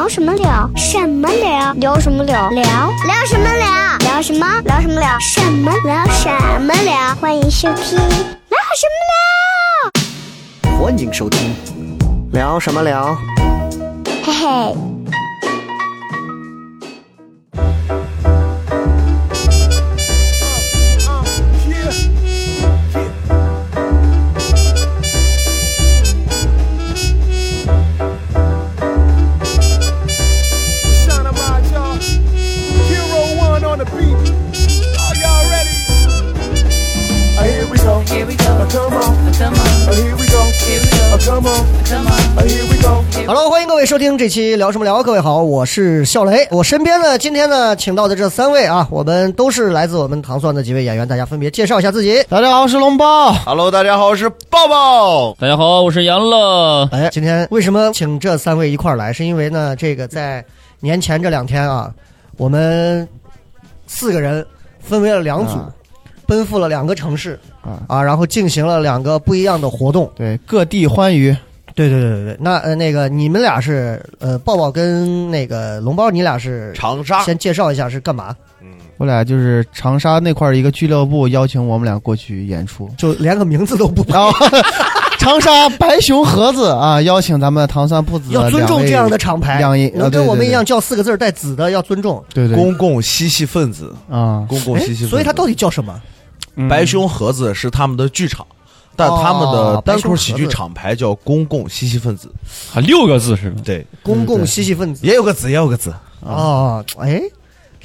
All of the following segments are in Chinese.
聊什么聊？什么聊？聊什么聊？聊聊什么聊？聊什么？聊什么聊？什么聊？什么聊？欢迎收听聊什么聊欢迎收听，聊什么聊？聊？嘿嘿。听这期聊什么聊。各位好，我是笑雷。我身边呢，今天呢，请到的这三位啊，我们都是来自我们糖蒜的几位演员，大家分别介绍一下自己。大家好，我是龙包。Hello，大家好，我是抱抱。大家好，我是杨乐。哎，今天为什么请这三位一块儿来？是因为呢，这个在年前这两天啊，我们四个人分为了两组，啊奔赴了两个城市啊啊，然后进行了两个不一样的活动。对，各地欢愉。对对对对对，那呃那个你们俩是呃抱抱跟那个龙包，你俩是长沙，先介绍一下是干嘛？嗯我俩就是长沙那块儿一个俱乐部邀请我们俩过去演出，就连个名字都不然后 长沙白熊盒子啊，邀请咱们糖蒜铺子要尊重这样的厂牌，两位能跟我们一样啊叫四个字带子的要尊重。对对对公共嬉戏分子，啊，公共哎嬉戏分子。所以它到底叫什么？嗯白熊盒子是他们的剧场，但他们哦的单口喜剧厂牌叫公共嬉戏分子。啊六个字是吧？对，公共嬉戏分子。也有个子，也有个子，哦，哎，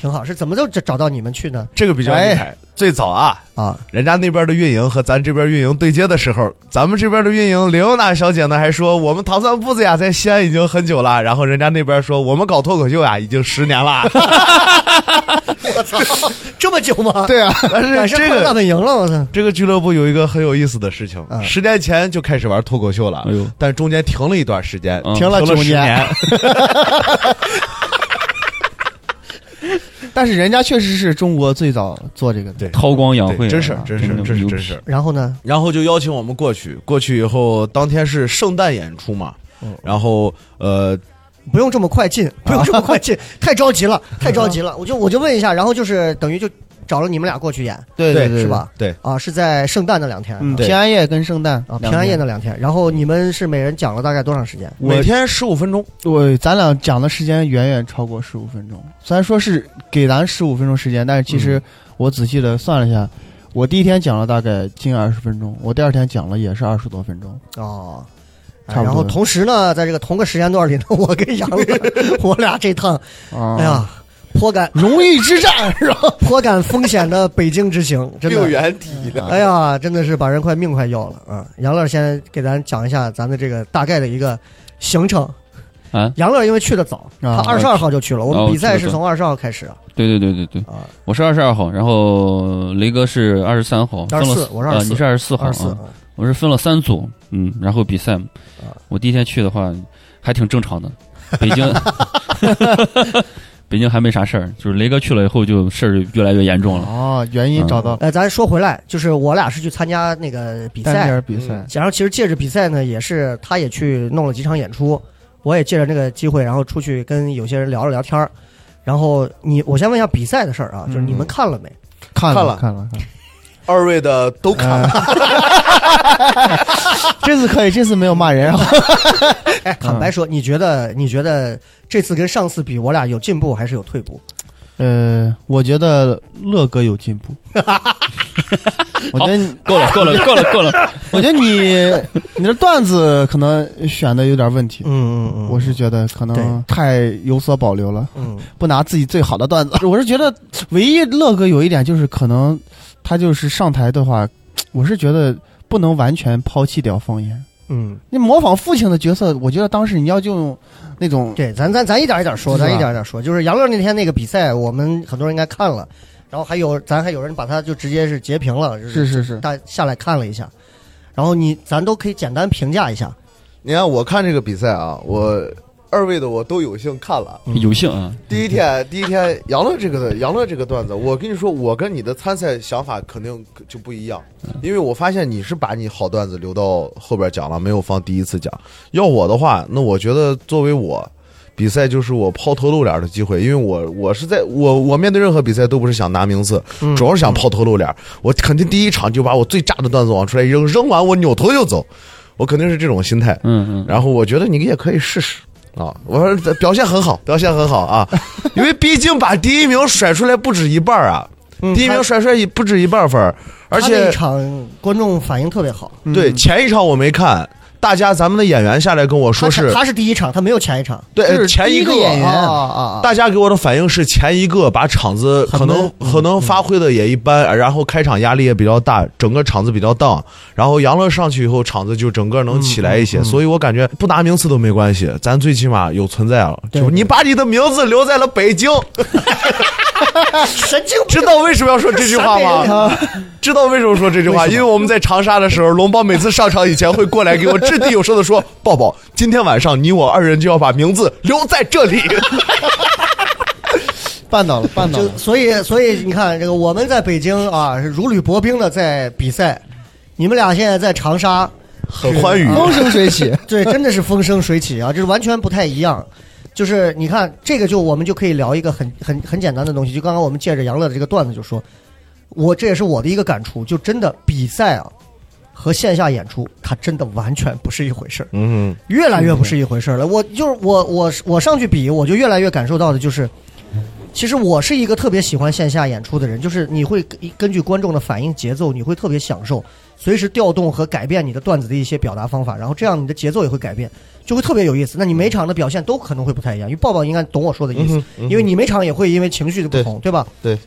挺好，是怎么就找找到你们去呢？这个比较厉害。最早啊，啊，人家那边的运营和咱这边运营对接的时候，咱们这边的运营刘娜小姐呢还说我们糖蒜铺子呀在西安已经很久了，然后人家那边说我们搞脱口秀呀已经十年了。我操，这么久吗？对啊，但是这个本营了，我操！这个俱乐部有一个很有意思的事情，嗯十年前就开始玩脱口秀了，哎呦但中间停了一段时间，嗯停了九十年。但是人家确实是中国最早做这个的。对韬光养晦真是真是的真是真是。然后呢？然后就邀请我们过去，过去以后当天是圣诞演出嘛，嗯然后呃，不用这么快进，不用这么快进，太着急了，太着急了。我就我就问一下，然后就是等于就找了你们俩过去演对对对，是？吧？对，啊，是在圣诞那两天嗯，平安夜跟圣诞啊，平安夜天那两天。然后你们是每人讲了大概多长时间？每天十五分钟，对咱俩讲的时间远远超过十五分钟，虽然说是给咱十五分钟时间，但是其嗯实我仔细的算了一下，我第一天讲了大概近二十分钟，我第二天讲了也是二十多分钟。哦。哎差不多然后同时呢，在这个同个时间段里呢，我跟杨乐，我俩这趟，啊哎呀，颇感荣誉之战 是吧？颇感风险的北京之行，真的，原体的哎呀，真的是把人快命快要了啊！杨乐先给咱讲一下咱的这个大概的一个行程。啊！杨乐因为去的早，啊他二十二号就去了，我们哦比赛是从二十号开始啊。对对对对对，啊，我是二十二号，然后雷哥是二十三号，分了24我是二十四你是二十四号二十四啊，我是分了三组，嗯，然后比赛嘛啊，我第一天去的话还挺正常的，北京。北京还没啥事儿，就是雷哥去了以后，就事儿越来越严重了。哦，原因找到呃，咱说回来，就是我俩是去参加那个比单赛，点比赛，然后其实借着比赛呢，也是他也去弄了几场演出，我也借着那个机会，然后出去跟有些人聊了聊天儿。然后你，我先问一下比赛的事儿啊，就是你们看了没？看了看了，看了二位的都看了，这次可以，这次没有骂人啊。哎，坦白说，你觉得你觉得这次跟上次比，我俩有进步还是有退步？呃，我觉得乐哥有进步。我觉得你，够了，够了，够了，够了。我觉得你你的段子可能选的有点问题。嗯嗯嗯，我是觉得可能太有所保留了，嗯不拿自己最好的段子。我是觉得唯一乐哥有一点就是可能他就是上台的话，我是觉得不能完全抛弃掉方言。嗯，你模仿父亲的角色，我觉得当时你要就用那种对，咱咱咱一点一点说，咱一点一点说。就是杨乐那天那个比赛，我们很多人应该看了，然后还有咱还有人把他就直接是截屏了，就是是是大下来看了一下。然后你咱都可以简单评价一下，你看我看这个比赛啊，我二位的我都有幸看了。有幸啊，第一天，第一天杨乐这个杨乐这个段子，我跟你说，我跟你的参赛想法肯定就不一样，因为我发现你是把你好段子留到后边讲了，没有放第一次讲。要我的话，那我觉得作为我，比赛就是我抛头露脸的机会，因为我我是在我我面对任何比赛都不是想拿名次，嗯主要是想抛头露脸。我肯定第一场就把我最炸的段子往出来一扔，扔完我扭头就走，我肯定是这种心态。嗯嗯，然后我觉得你也可以试试啊，我说表现很好，表现很好啊，因为毕竟把第一名甩出来不止一半儿啊，嗯第一名他甩出来一不止一半分，而且那且一场观众反应特别好，对前一场我没看，大家咱们的演员下来跟我说是，他他是第一场，他没有前一场。对就是第一个个演员啊啊啊！大家给我的反应是前一个把场子可能可能发挥的也一般，然后开场压力也比较大，整个场子比较荡。然后杨乐上去以后，场子就整个能起来一嗯些，所以我感觉不拿名次都没关系，咱最起码有存在了。对就你把你的名字留在了北京，神经病知道为什么要说这句话吗？知道为什么说这句话？因为我们在长沙的时候，龙包每次上场以前会过来给我 掷地有声的说：“抱抱，今天晚上你我二人就要把名字留在这里。办到了，办到就了。所以所以你看，这个我们在北京啊是如履薄冰的在比赛，你们俩现在在长沙，”很欢愉。风生水起，对，真的是风生水起啊，这是完全不太一样。就是你看这个，就我们就可以聊一个很很很简单的东西。就刚刚我们借着杨乐的这个段子就说，我这也是我的一个感触，就真的比赛啊和线下演出，它真的完全不是一回事儿。嗯越来越不是一回事儿了。我就是我我我上去比，我就越来越感受到的就是，其实我是一个特别喜欢线下演出的人，就是你会根根据观众的反应节奏，你会特别享受，随时调动和改变你的段子的一些表达方法，然后这样你的节奏也会改变，就会特别有意思。那你每场的表现都可能会不太一样，因为抱抱应该懂我说的意思，因为你每场也会因为情绪的不同，对吧？对。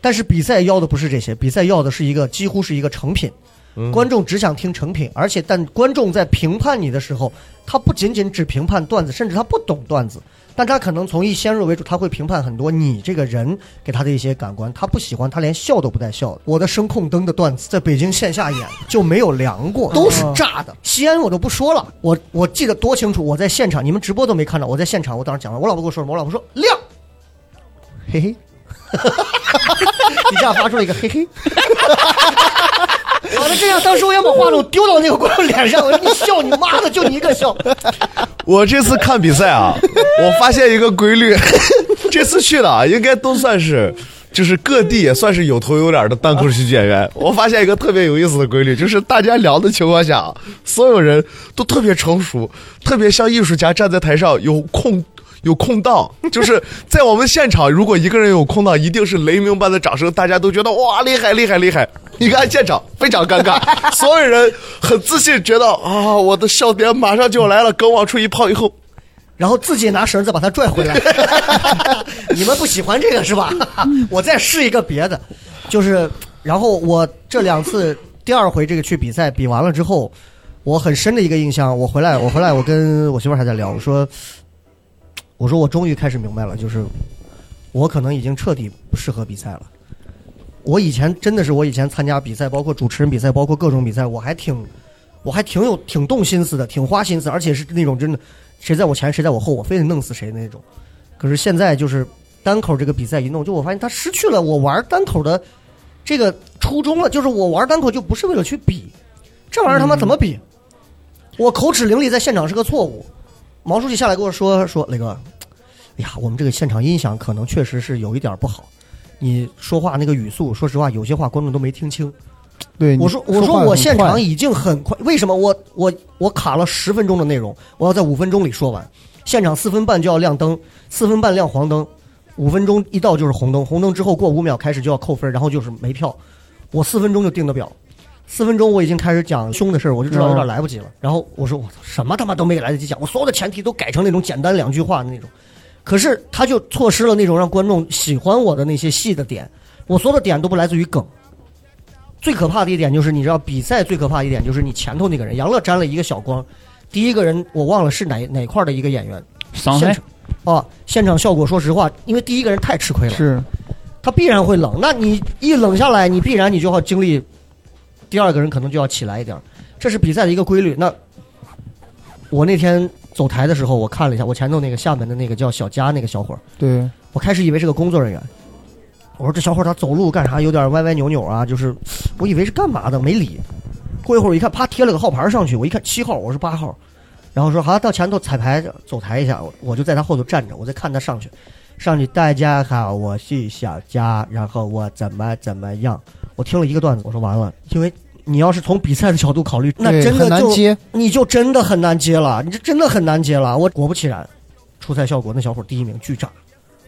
但是比赛要的不是这些，比赛要的是一个几乎是一个成品。嗯观众只想听成品，而且但观众在评判你的时候，他不仅仅只评判段子，甚至他不懂段子，但他可能从一先入为主，他会评判很多你这个人给他的一些感官，他不喜欢，他连笑都不带笑的。我的声控灯的段子在北京线下演就没有凉过，都是炸的。西安我都不说了，我我记得多清楚，我在现场，你们直播都没看到，我在现场，我当时讲了，我老婆跟我说什么？我老婆说亮，嘿嘿。底下发出了一个嘿嘿，好的，这样当时我要把话筒丢到那个观众脸上，我说你笑你妈的，就你一个笑。我这次看比赛啊，我发现一个规律，这次去的啊，应该都算是。就是各地也算是有头有脸的单口喜剧演员。我发现一个特别有意思的规律，就是大家聊的情况下，所有人都特别成熟，特别像艺术家站在台上有空有空档，就是在我们现场，如果一个人有空档，一定是雷鸣般的掌声，大家都觉得哇厉害厉害厉害。你看现场非常尴尬，所有人很自信，觉得啊我的笑点马上就要来了，梗往出一抛以后。然后自己拿绳子把它拽回来。你们不喜欢这个是吧？我再试一个别的，就是，然后我这两次第二回这个去比赛比完了之后，我很深的一个印象，我回来我回来我跟我媳妇儿还在聊，我说，我说我终于开始明白了，就是我可能已经彻底不适合比赛了。我以前真的是我以前参加比赛，包括主持人比赛，包括各种比赛，我还挺我还挺有挺动心思的，挺花心思，而且是那种真的。谁在我前谁在我后，我非得弄死谁那种。可是现在就是单口这个比赛一弄，就我发现他失去了我玩单口的这个初衷了。就是我玩单口就不是为了去比，这玩意儿他妈怎么比？我口齿伶俐在现场是个错误。毛书记下来跟我说说磊哥，哎呀，我们这个现场音响可能确实是有一点不好，你说话那个语速，说实话有些话观众都没听清。对，我说我说我现场已经很快，为什么我我我卡了十分钟的内容，我要在五分钟里说完。现场四分半就要亮灯，四分半亮黄灯，五分钟一到就是红灯，红灯之后过五秒开始就要扣分，然后就是没票。我四分钟就定的表，四分钟我已经开始讲凶的事儿，我就知道有点来不及了。然后我说我操，什么他妈都没来得及讲，我所有的前提都改成那种简单两句话的那种。可是他就错失了那种让观众喜欢我的那些戏的点，我所有的点都不来自于梗。最可怕的一点就是，你知道比赛最可怕的一点就是你前头那个人，杨乐沾了一个小光，第一个人我忘了是哪哪块的一个演员，现场哦，现场效果说实话，因为第一个人太吃亏了，是。他必然会冷，那你一冷下来，你必然你就要经历，第二个人可能就要起来一点，这是比赛的一个规律。那我那天走台的时候，我看了一下，我前头那个厦门的那个叫小佳那个小伙儿，对，我开始以为是个工作人员，我说这小伙儿他走路干啥？有点歪歪扭扭啊，就是我以为是干嘛的，没理。过一会儿一看，啪贴了个号牌上去，我一看七号，我是八号，然后说好到前头彩排走台一下，我我就在他后头站着，我在看他上去，上去大家好，我是小佳，然后我怎么怎么样，我听了一个段子，我说完了，因为你要是从比赛的角度考虑，那真的就难接。你就真的很难接了，你这真的很难接了。我果不其然，出赛效果那小伙儿第一名巨炸，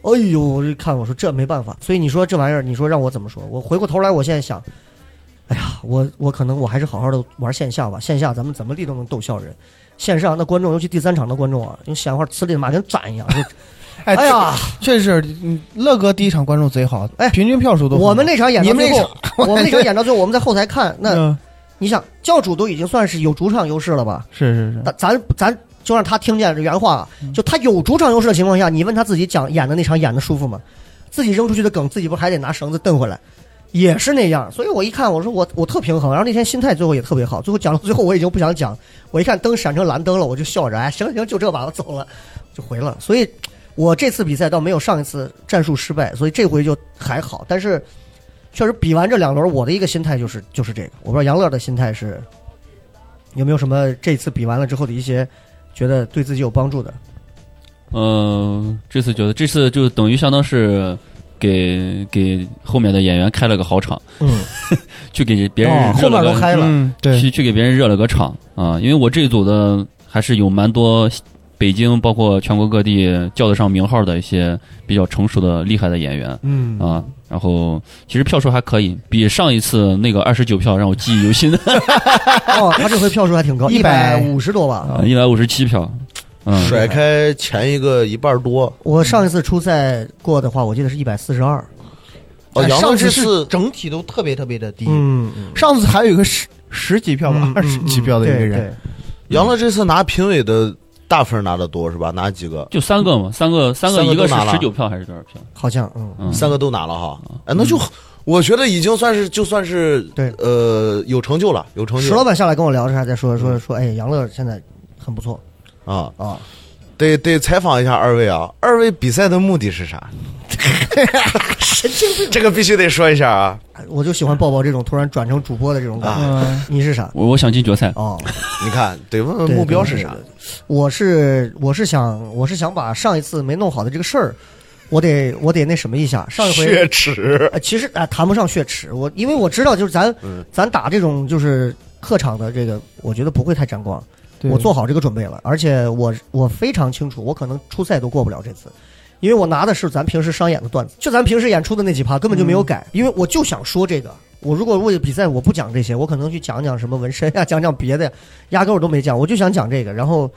哎呦，我就看我说这没办法，所以你说这玩意儿，你说让我怎么说？我回过头来，我现在想，哎呀，我我可能我还是好好的玩线下吧，线下咱们怎么地都能逗笑人，线上那观众，尤其第三场的观众啊，用闲话呲的妈跟粘一样。就哎哎呀，确实，嗯乐哥第一场观众贼好，哎平均票数都很我们那场演到你们那最后，我们那场演到最后，我们在后台看，那嗯你想教主都已经算是有主场优势了吧？是是是，咱咱咱就让他听见这原话，嗯就他有主场优势的情况下，你问他自己讲演的那场演的舒服吗？自己扔出去的梗，自己不还得拿绳子蹬回来，也是那样。所以我一看，我说我我特平衡，然后那天心态最后也特别好。最后讲到最后，我已经不想讲，我一看灯闪成蓝灯了，我就笑着，哎，行行，就这吧，我走了，就回了。所以，我这次比赛倒没有上一次战术失败，所以这回就还好。但是，确实比完这两轮，我的一个心态就是就是这个。我不知道杨乐的心态是有没有什么这次比完了之后的一些觉得对自己有帮助的。嗯，这次觉得这次就等于相当是给给后面的演员开了个好场，嗯，去给别人哦后面都嗨了。嗯，对，去去给别人热了个场啊！因为我这一组的还是有蛮多北京，包括全国各地叫得上名号的一些比较成熟的厉害的演员嗯啊。然后其实票数还可以，比上一次那个二十九票让我记忆犹新的 哦，他这回票数还挺高，一百五十多吧。一百五十七票。嗯，甩开前一个一半多。我上一次初赛过的话，我记得是一百四十二。哦，杨乐上次是这次整体都特别特别的低，嗯，嗯上次还有一个十十几票吧嗯，二十几票的一个对人，杨乐这次拿评委的大分拿的多是吧？拿几个？就三个嘛，三个三个，三个一个是都拿了十九票还是多少票？好像嗯，嗯，三个都拿了哈。哎，那就我觉得已经算是就算是对呃有成就了，有成就石老板下来跟我聊的时候还在说说说，哎，杨乐现在很不错啊。啊。得得采访一下二位啊，二位比赛的目的是啥？神经病！这个必须得说一下啊。我就喜欢抱抱这种突然转成主播的这种感觉。嗯，你是啥？我我想进决赛。哦，你看，得问问目标是啥对对？对我是我是想我是想把上一次没弄好的这个事儿，我得我得那什么一下。上一回血耻。呃，其实啊、谈不上血耻，我因为我知道，就是咱、嗯咱打这种就是客场的这个，我觉得不会太沾光。我做好这个准备了，而且我我非常清楚，我可能初赛都过不了这次，因为我拿的是咱平时商演的段子，就咱平时演出的那几趴根本就没有改，因为我就想说这个。我如果为了比赛我不讲这些，我可能去讲讲什么纹身呀、讲讲别的呀，压根儿我都没讲，我就想讲这个，然后，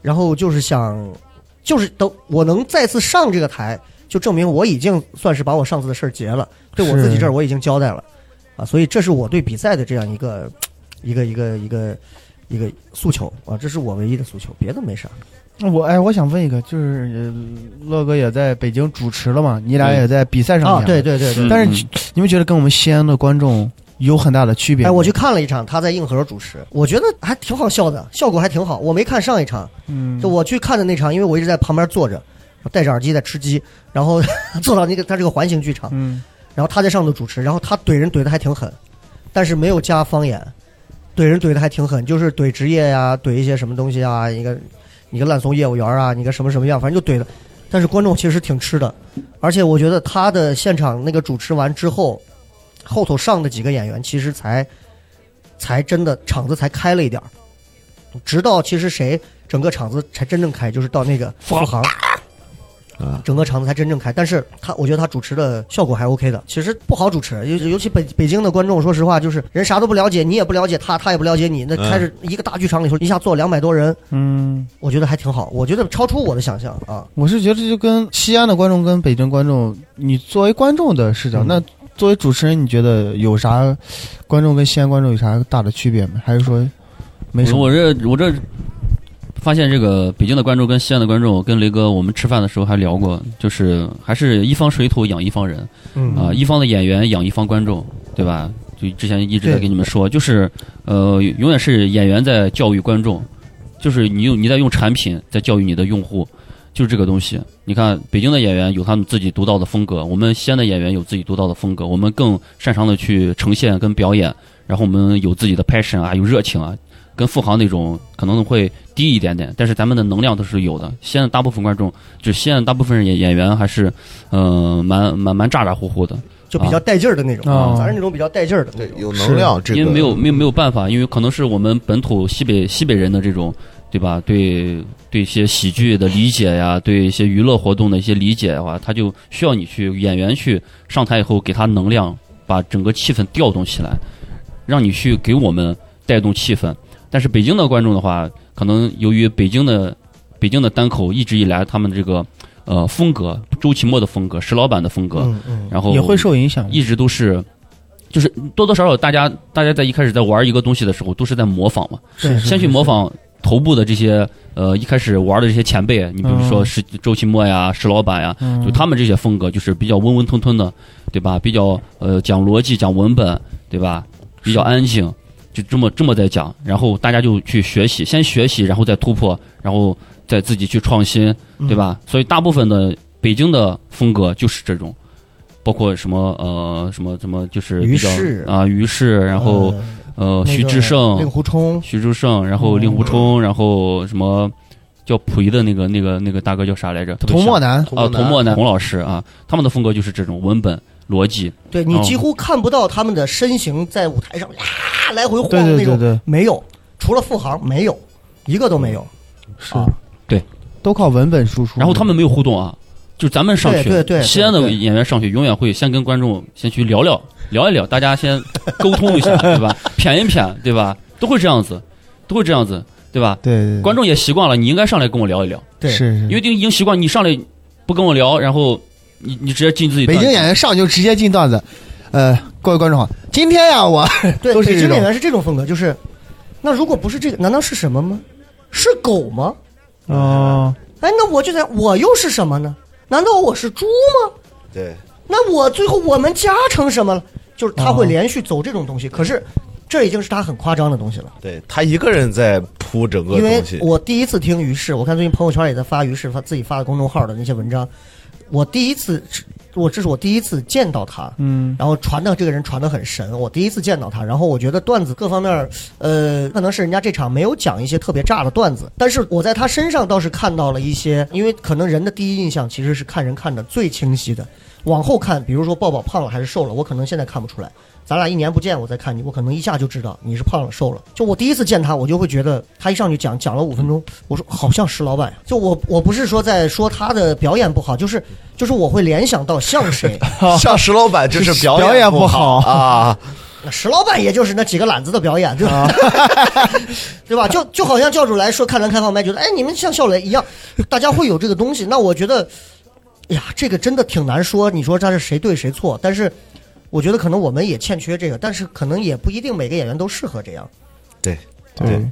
然后就是想，就是等我能再次上这个台，就证明我已经算是把我上次的事儿结了，对我自己这儿我已经交代了，啊，所以这是我对比赛的这样一个一个一个一个一个诉求。啊，这是我唯一的诉求，别的没啥。我哎，我想问一个，就是呃乐哥也在北京主持了嘛，你俩也在比赛上啊，演对对对但是你们觉得跟我们西安的观众有很大的区别？哎，我去看了一场，他在硬核主持，我觉得还挺好笑的，效果还挺好。我没看上一场，嗯，就我去看的那场，因为我一直在旁边坐着，戴着耳机在吃鸡，然后 坐到那个他这个环形剧场，嗯。然后他在上头主持，然后他怼人怼的还挺狠，但是没有加方言，怼人怼的还挺狠，就是怼职业呀、怼一些什么东西啊，一个你个烂怂业务员啊，你个什么什么样，反正就怼的。但是观众其实挺吃的，而且我觉得他的现场那个主持完之后，后头上的几个演员其实才才真的场子才开了一点儿，直到其实谁整个场子才真正开，就是到那个付航。啊整个场子才真正开，但是他我觉得他主持的效果还 OK 的。其实不好主持，尤尤其北北京的观众，说实话，就是人啥都不了解，你也不了解他，他也不了解你。那嗯开始一个大剧场里头一下坐两百多人，嗯，我觉得还挺好，我觉得超出我的想象啊。我是觉得就跟西安的观众跟北京观众，你作为观众的视角，嗯那作为主持人，你觉得有啥观众跟西安观众有啥大的区别吗？还是说没什么？我这我这发现这个北京的观众跟西安的观众，跟雷哥我们吃饭的时候还聊过，就是还是一方水土养一方人嗯啊、一方的演员养一方观众，对吧？就之前一直在跟你们说，就是呃，永远是演员在教育观众，就是你用你在用产品在教育你的用户，就是这个东西。你看，北京的演员有他们自己独到的风格，我们西安的演员有自己独到的风格，我们更擅长的去呈现跟表演，然后我们有自己的 passion 啊，有热情啊，跟富航那种可能会低一点点，但是咱们的能量都是有的。现在大部分观众，就现在大部分人演演员还是，嗯、蛮蛮蛮咋咋呼呼的，就比较带劲儿的那种，啊咱是那种比较带劲儿的那种。对有能量，这个因为没有没有没有办法，因为可能是我们本土西北西北人的这种，对吧？对对一些喜剧的理解呀，对一些娱乐活动的一些理解的话，他就需要你去演员去上台以后给他能量，把整个气氛调动起来，让你去给我们带动气氛。但是北京的观众的话，可能由于北京的北京的单口一直以来他们这个呃风格，周奇墨的风格，石老板的风格，嗯嗯，然后也会受影响。一直都是，就是多多少少大家大家在一开始在玩一个东西的时候，都是在模仿嘛，对，先去模仿头部的这些呃一开始玩的这些前辈，你比如说是周奇墨呀、石老板呀，嗯就他们这些风格就是比较温温吞吞的，对吧？比较呃讲逻辑、讲文本，对吧？比较安静，就这么这么在讲，然后大家就去学习，先学习，然后再突破，然后再自己去创新，对吧？所以大部分的北京的风格就是这种。包括什么呃什么什么，就是于适啊于适，然后呃徐志胜、令狐冲，徐志胜，然后令狐冲，然后什么叫溥仪的那个那个那个大哥叫啥来着？童墨南，啊，童墨南，童老师啊，他们的风格就是这种文本逻辑，哦对你几乎看不到他们的身形在舞台上呀来回晃对对那种，对对没有，除了富航没有，一个都没有。是啊对，都靠文本输出。然后他们没有互动啊，就咱们上去，对对对西安的演员上去永远会先跟观众先去聊聊聊一聊，大家先沟通一下，对吧？谝一谝，对吧？都会这样子，都会这样子，对吧？对对对观众也习惯了，你应该上来跟我聊一聊，对，是是因为已经习惯你上来不跟我聊，然后你你直接进自己北京演员上就直接进段子。呃，各位观众好，今天呀，我 对，北京演员是这种风格，就是那如果不是这个，难道是什么吗？是狗吗？哦，哎，那我就在，我又是什么呢？难道我是猪吗？对，那我最后我们加成什么了？就是他会哦连续走这种东西，可是这已经是他很夸张的东西了。对他一个人在铺整个因为，我第一次听于适，我看最近朋友圈也在发于适发自己发的公众号的那些文章，我第一次，我这是我第一次见到他，嗯，然后传的这个人传的很神，我第一次见到他，然后我觉得段子各方面，呃，可能是人家这场没有讲一些特别炸的段子，但是我在他身上倒是看到了一些，因为可能人的第一印象其实是看人看的最清晰的，往后看，比如说抱抱胖了还是瘦了，我可能现在看不出来。咱俩一年不见，我再看你，我可能一下就知道你是胖了瘦了。就我第一次见他，我就会觉得他一上去讲讲了五分钟，我说好像石老板呀。就我我不是说在说他的表演不好，就是就是我会联想到像谁。像石老板就是表表演不不好啊，那石老板也就是那几个懒子的表演，对吧？对吧？就就好像教主来说看咱开放麦，觉得哎你们像笑雷一样，大家会有这个东西。那我觉得，哎呀，这个真的挺难说。你说这是谁对谁错？但是我觉得可能我们也欠缺这个，但是可能也不一定每个演员都适合这样。对。对，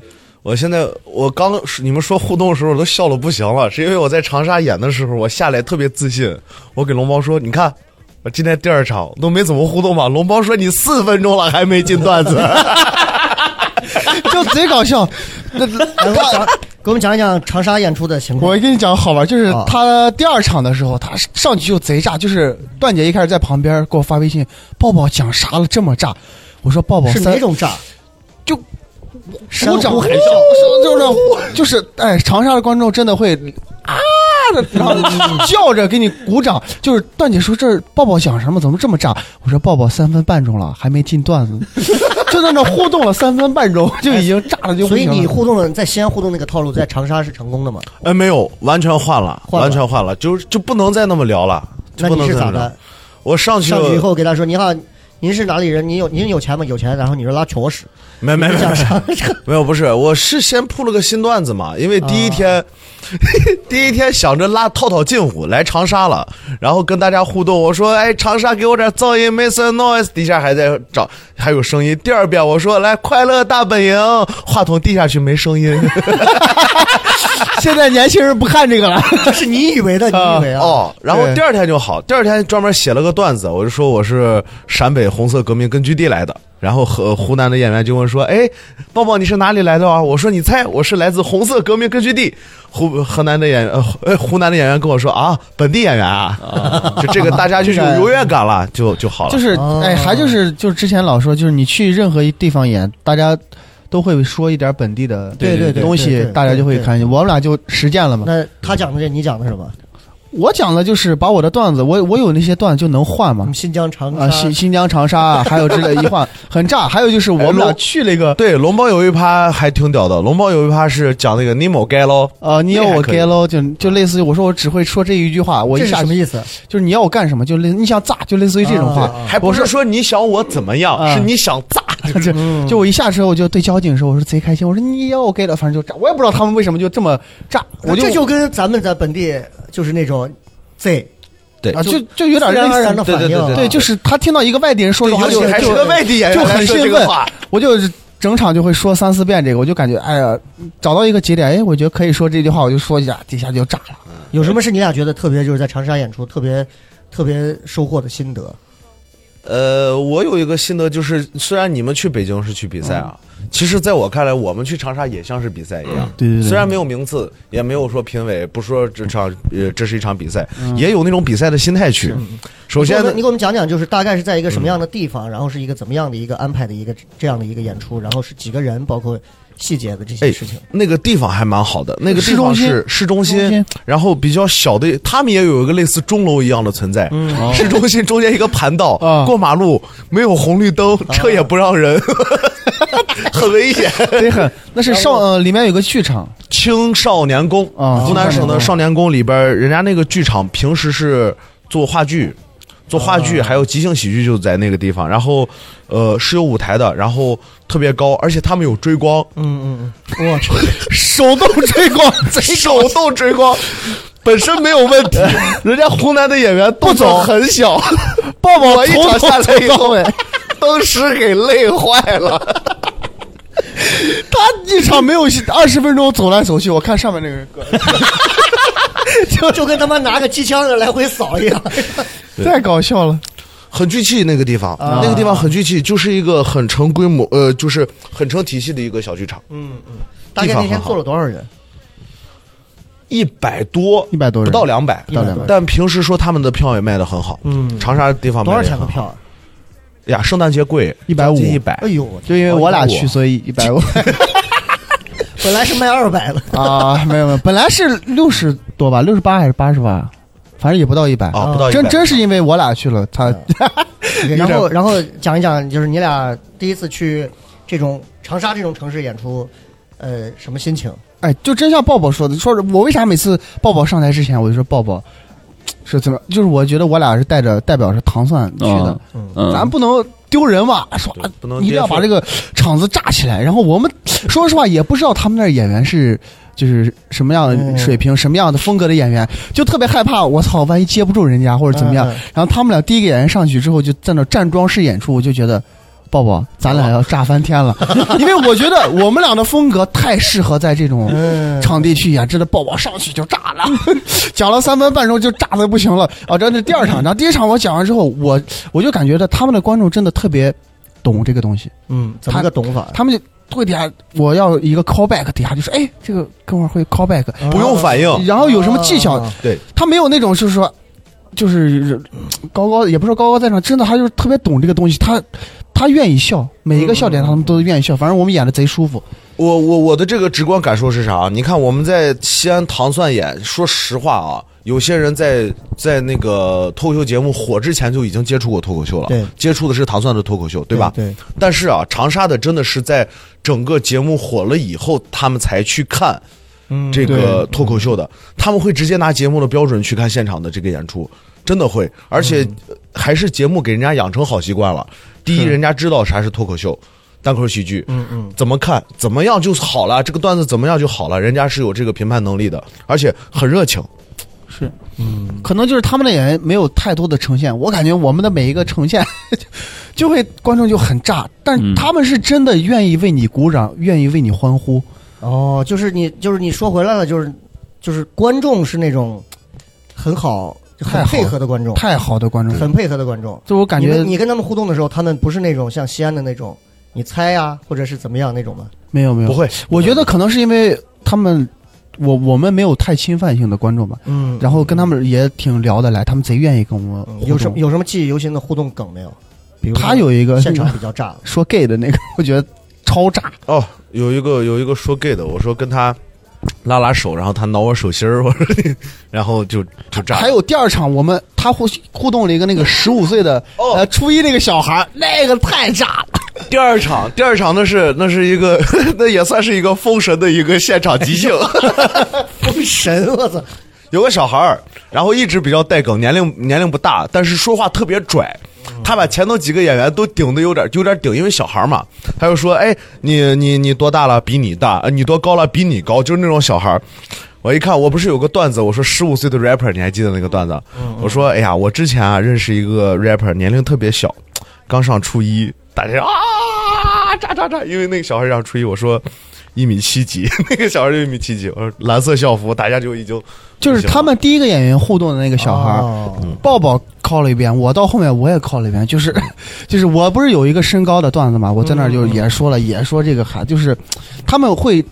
我现在我刚你们说互动的时候，我都笑的不行了，是因为我在长沙演的时候，我下来特别自信，我给龙猫说：“你看，我今天第二场都没怎么互动吧？”龙猫说：“你四分钟了还没进段子。就贼搞笑。那来，我讲给我们讲一讲长沙演出的情况。我跟你讲好玩，就是啊他第二场的时候，他上去就贼炸，就是段姐一开始在旁边给我发微信，抱抱讲啥了这么炸？我说抱抱是三哪种炸？就山鼓掌，呼海就是啸。就是就是，哎，长沙的观众真的会啊的，然后 叫着给你鼓掌。就是段姐说这抱抱讲什么？怎么这么炸？我说抱抱三分半钟了，还没进段子，就在那互动了三分半钟，就已经炸了就不所以行了。你互动了，在西安互动那个套路，在长沙是成功的吗？”哎，没有，完全换了，换了完全换了，就就不能再那么聊了，就那不你是咋的能再那么聊。？我上去上去以后给他说：“你好，您是哪里人？您有您有钱吗？有钱。”然后你说拉坨屎，没没没讲啥？没有，不是，我是先铺了个新段子嘛，因为第一天，第一天想着拉套套近乎来长沙了，然后跟大家互动，我说，哎，长沙给我点噪音，make some noise，底下还在找还有声音。第二遍我说，来快乐大本营，话筒递下去没声音。现在年轻人不看这个了。这是你以为的，你以为啊？哦，然后第二天就好，第二天专门写了个段子，我就说我是陕北红色革命根据地来的。然后和湖南的演员就问说：“哎，抱抱，你是哪里来的啊？”我说：“你猜，我是来自红色革命根据地。”湖河南的演员，呃，呃湖南的演员跟我说：“啊，本地演员啊，就这个大家就有优越感了，就就好了。”就是哦哎，还就是就是之前老说，就是你去任何一地方演，大家都会说一点本地的对对对东西大家就会对看见。我们俩就实践了嘛。那他讲的这，你讲的什么？我讲的就是把我的段子，我我有那些段子就能换嘛我们。新疆长啊，新新疆长沙啊，还有之类一换很炸。还有就是我们俩去了一个对，龙猫有一趴还挺屌的，龙猫有一趴是讲那个尼莫该喽，呃，你要我该喽，就就类似于我说我只会说这一句话，我这一下什么意思？就是你要我干什么，就类你想炸，就类似于这种话。啊还不是说你想我怎么样，啊是你想炸？就嗯就我一下车我就对交警说，我说贼开心，我说你要我给了，反正就炸，我也不知道他们为什么就这么炸，我就这就跟咱们在本地就是那种 Z 对。啊就就有点自然而然的反应，对对对对，就是他听到一个外地人说的话，尤就还是个外地演员就很兴奋这个，我就整场就会说三四遍这个，我就感觉哎呀，找到一个节点，哎，我觉得可以说这句话，我就说一下，底下就炸了。有什么是你俩觉得特别就是在长沙演出特别特别收获的心得？呃，我有一个心得，就是虽然你们去北京是去比赛啊，其实在我看来，我们去长沙也像是比赛一样。对对对。虽然没有名次，也没有说评委，不说这场呃这是一场比赛，嗯。也有那种比赛的心态去。首先呢你，给我们讲讲，就是大概是在一个什么样的地方，然后是一个怎么样的一个安排的一个这样的一个演出，然后是几个人，包括细节的这些哎事情。那个地方还蛮好的，那个地方是市中心，中心然后比较小的，他们也有一个类似钟楼一样的存在。嗯，市中心中间一个盘道，啊过马路没有红绿灯，车也不让人，很危险。对很，那是少呃里面有个剧场，青少年宫啊湖南省的少年宫里边，人家那个剧场平时是做话剧。做话剧还有即兴喜剧就在那个地方，然后，呃，是有舞台的，然后特别高，而且他们有追光，嗯嗯嗯，我去，手动追光，手动追光，本身没有问题。人家湖南的演员动作很小，抱抱我一场下来以后当时给累坏了。他一场没有二十分钟走来走去，我看上面那个人个就 就跟他妈拿个机枪来回扫一样。太搞笑了。很聚气那个地方，啊。那个地方很聚气，就是一个很成规模，呃，就是很成体系的一个小剧场，嗯嗯，大概那天坐了多少人？一百多，100多人。不到两百，不到200但平时说他们的票也卖的很好，嗯。长沙地方多少钱个票啊？呀？圣诞节贵，一百五。一百。哎，呦，就因为我俩哦去，所以一百五。本来是卖二百的，啊，没有没有，本来是六十多吧，六十八还是八十八，反正也不到一百。啊，不到100真真是因为我俩去了，他 然后然后讲一讲，就是你俩第一次去这种长沙这种城市演出，呃，什么心情？哎，就真像抱抱说的，说是我为啥每次抱抱上台之前，我就说抱抱是怎么，就是我觉得我俩是带着代表是糖蒜去的咱不能丢人嘛，说不能一定要把这个场子炸起来。然后我们说实话也不知道他们那儿演员是就是什么样的水平、什么样的风格的演员，就特别害怕，我操，万一接不住人家或者怎么样。然后他们俩第一个演员上去之后，就在那站桩式演出，我就觉得。抱抱，咱俩要炸翻天了，因为我觉得我们俩的风格太适合在这种嗯场地去演，真的抱抱上去就炸了，讲了三分半钟就炸的不行了啊！这是第二场，然后第一场我讲完之后，我我就感觉到他们的观众真的特别懂这个东西，嗯，怎么个懂法？他们就会底下我要一个 callback，底下就说哎，这个哥们儿会 callback，不用反应，然后有什么技巧，啊。对，他没有那种就是说，就是高高也不是说高高在上，真的他就是特别懂这个东西，他他愿意笑，每一个笑点他们都愿意笑，反正我们演的贼舒服。我我我的这个直观感受是啥？你看我们在西安糖蒜演，说实话啊，有些人在在那个脱口秀节目火之前就已经接触过脱口秀了，对接触的是糖蒜的脱口秀，对吧？对，但是啊，长沙的真的是在整个节目火了以后，他们才去看嗯这个脱口秀的，他们会直接拿节目的标准去看现场的这个演出，真的会，而且呃还是节目给人家养成好习惯了。第一，人家知道啥是脱口秀。单口喜剧，嗯嗯，怎么看怎么样就好了，这个段子怎么样就好了，人家是有这个评判能力的，而且很热情。是，嗯，可能就是他们的演员没有太多的呈现，我感觉我们的每一个呈现 就会观众就很炸，但嗯他们是真的愿意为你鼓掌，愿意为你欢呼。哦，就是你，就是你说回来了，就是就是观众是那种很好、很配合的观众，太好的观众，很配合的观众。就我感觉你你跟他们互动的时候，他们不是那种像西安的那种，你猜呀、或者是怎么样那种吗？没有没有不，会，我觉得可能是因为他们，我我们没有太侵犯性的观众吧，嗯然后跟他们也挺聊得来，他们贼愿意跟我。有什么有什么记忆犹新的互动梗没有？比如他有一个现场比较炸，说 gay 的那个，我觉得超炸。哦，有一个有一个说 gay 的，我说跟他拉拉手，然后他挠我手心儿，我说你，然后就就炸。还有第二场，我们他互互动了一个那个十五岁的哦呃初一那个小孩，那个太炸了。第二场，第二场那是那是一个，那也算是一个封神的一个现场即兴。封神，我操！有个小孩儿，然后一直比较带梗，年龄年龄不大，但是说话特别拽。他把前头几个演员都顶的有点有点顶，因为小孩儿嘛，他就说：“哎，你你你多大了？比你大，呃你多高了？比你高。”就是那种小孩儿。我一看，我不是有个段子，我说十五岁的 rapper，你还记得那个段子？我说：“哎呀，我之前啊认识一个 rapper，年龄特别小，刚上初一，大家啊炸炸炸，因为那个小孩让初一，我说一米七几，那个小孩就一米七几，我说蓝色校服，大家就已经就是他们第一个演员互动的那个小孩抱抱靠了一遍，我到后面我也靠了一遍，就是就是我不是有一个身高的段子嘛，我在那儿就也说了，也说这个孩就是他们会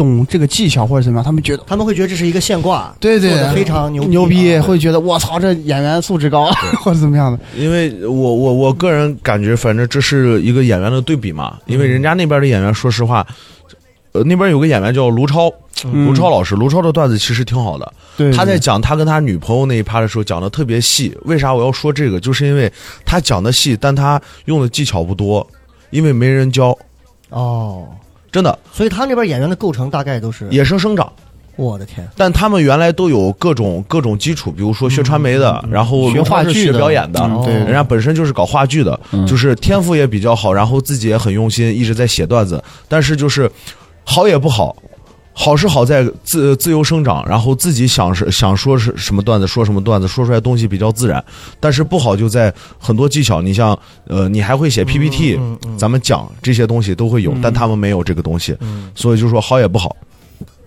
懂这个技巧或者怎么样，他们觉得。他们会觉得这是一个现挂，对对非常牛牛逼，啊会觉得我操，这演员素质高或者怎么样的。因为我我我个人感觉，反正这是一个演员的对比嘛。因为人家那边的演员，说实话，呃，那边有个演员叫卢超，卢超老师，卢超的段子其实挺好的。对他在讲他跟他女朋友那一趴的时候讲的特别细。为啥我要说这个？就是因为他讲的细，但他用的技巧不多，因为没人教，哦，真的。所以他那边演员的构成大概都是，野生生长。我的天，但他们原来都有各种各种基础，比如说学传媒的，然后学话剧学表演的，人家本身就是搞话剧的，嗯。就是天赋也比较好，然后自己也很用心，一直在写段子，但是就是好也不好。好是好在自自由生长，然后自己想是想说是什么段子说什么段子，说出来东西比较自然。但是不好就在很多技巧，你像呃，你还会写 PPT，、嗯嗯咱们讲这些东西都会有，但他们没有这个东西，所以就说好也不好，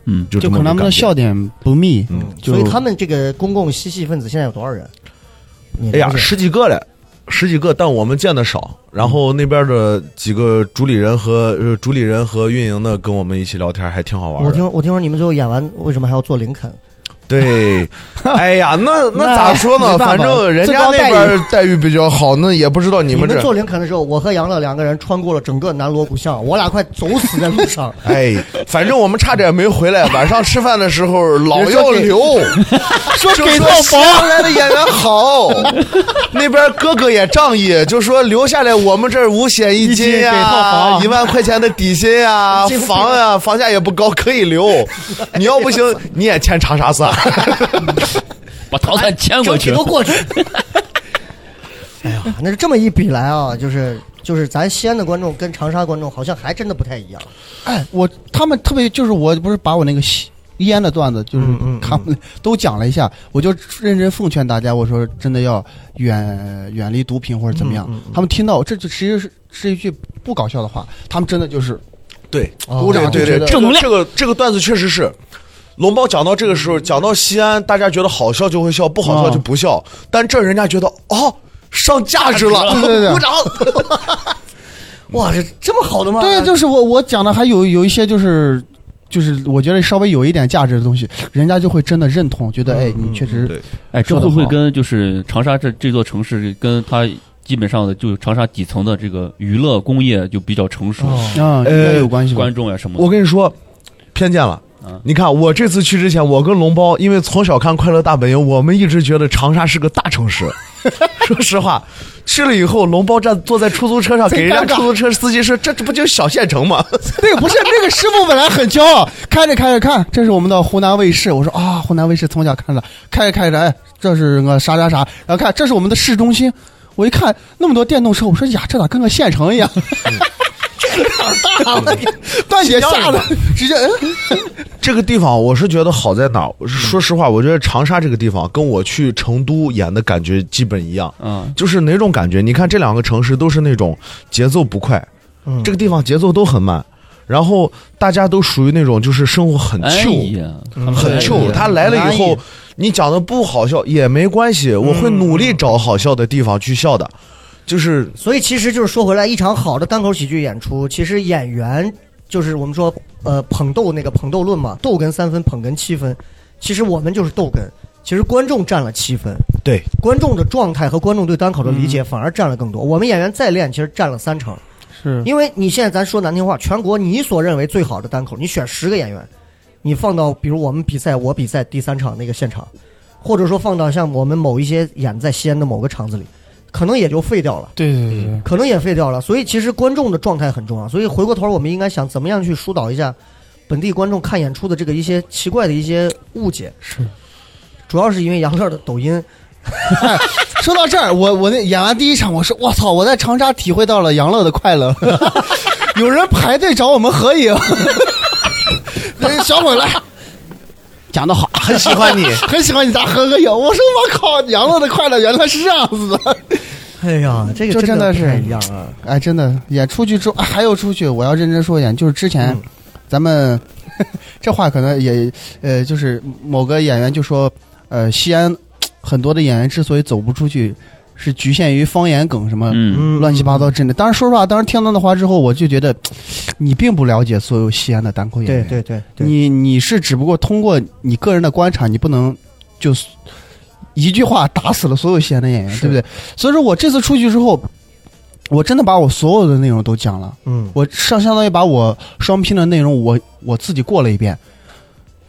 嗯，就这么就可能他们的笑点不密，嗯就所以他们这个公共嬉戏分子现在有多少人？你哎呀十几个嘞，十几个，但我们见的少。然后那边的几个主理人和呃主理人和运营的跟我们一起聊天，还挺好玩的。我听我听说你们最后演完，为什么还要做林肯？对，哎呀，那那那咋说呢？反正人家那边待遇比较好，那也不知道你你们们这。做林肯的时候，我和杨乐两个人穿过了整个南锣鼓巷，我俩快走死在路上。哎，反正我们差点没回来。晚上吃饭的时候老要留，说给到房来的演员好，那边哥哥也仗义，就说留下来我们这儿五险一金呀，房一万块钱的底薪呀，房呀，房价也不高，可以留。你要不行，你也欠长沙算。把唐山牵过去。都过去。哎呀，那是这么一比来啊，就是就是咱西安的观众跟长沙观众好像还真的不太一样。哎，我他们特别就是我不是把我那个西烟的段子，就是他们都讲了一下，我就认真奉劝大家，我说真的要远远离毒品或者怎么样。嗯嗯嗯他们听到这就其实是是一句不搞笑的话，他们真的就是对，哦鼓掌对对对，就觉得这个这个这个段子确实是。龙包讲到这个时候，讲到西安，大家觉得好笑就会笑，不好笑就不笑。但这人家觉得哦，上价值了，对对对鼓掌。哇，这这么好的吗？对，就是我我讲的还有有一些就是。就是我觉得稍微有一点价值的东西，人家就会真的认同，觉得哎，你确实对哎，这会不会跟就是长沙这这座城市跟它基本上的就长沙底层的这个娱乐工业就比较成熟，哦啊，应该有关系？观众呀什么的？我跟你说，偏见了嗯。你看，我这次去之前，我跟龙包，因为从小看《快乐大本营》，我们一直觉得长沙是个大城市。说实话，去了以后，龙包站坐在出租车上，给人家出租车司机说：“这这不就是小县城吗那个不是那个师傅本来很骄傲，开着开着看，这是我们的湖南卫视。我说啊，湖南卫视从小看着，开着开着，哎，这是个啥啥啥，然后看这是我们的市中心。我一看那么多电动车，我说呀，这咋跟个县城一样？段姐吓得直接，嗯，？”这个地方我是觉得好在哪儿？说实话，我觉得长沙这个地方跟我去成都演的感觉基本一样。嗯，就是哪种感觉？你看这两个城市都是那种节奏不快，嗯这个地方节奏都很慢，然后大家都属于那种就是生活很哎 chill，、呀，他们很哎 chill。呀他来了以后你讲的不好笑也没关系，我会努力找好笑的地方去笑的。就是所以其实就是说回来，一场好的单口喜剧演出，其实演员就是我们说呃捧逗那个捧逗论嘛，逗哏三分，捧哏七分。其实我们就是逗哏，其实观众占了七分，对观众的状态和观众对单口的理解反而占了更多。我们演员再练，其实占了三成。是因为你现在咱说难听话，全国你所认为最好的单口，你选十个演员，你放到比如我们比赛，我比赛第三场那个现场，或者说放到像我们某一些演在西安的某个场子里，可能也就废掉了。对对对对，可能也废掉了。所以其实观众的状态很重要。所以回过头，我们应该想怎么样去疏导一下本地观众看演出的这个一些奇怪的一些误解。是。主要是因为杨乐的抖音，说到这儿，我我那演完第一场，我说我操，我在长沙体会到了杨乐的快乐，有人排队找我们合影。等 小伙来，讲得好，很喜欢你。很喜欢你，咱合个影。我说我靠，杨乐的快乐原来是这样子的。哎呀，这个真的是一样啊。哎，真的演出去之后、啊还有出去，我要认真说一点，就是之前、嗯咱们这话可能也呃，就是某个演员就说，呃，西安很多的演员之所以走不出去，是局限于方言梗什么。乱七八糟之类的。当然说实话，当时听到那话之后，我就觉得你并不了解所有西安的单口演员。对对对，你你是只不过通过你个人的观察，你不能就一句话打死了所有西安的演员，对不对？所以说我这次出去之后，我真的把我所有的内容都讲了，嗯，我上相当于把我双拼的内容我我自己过了一遍，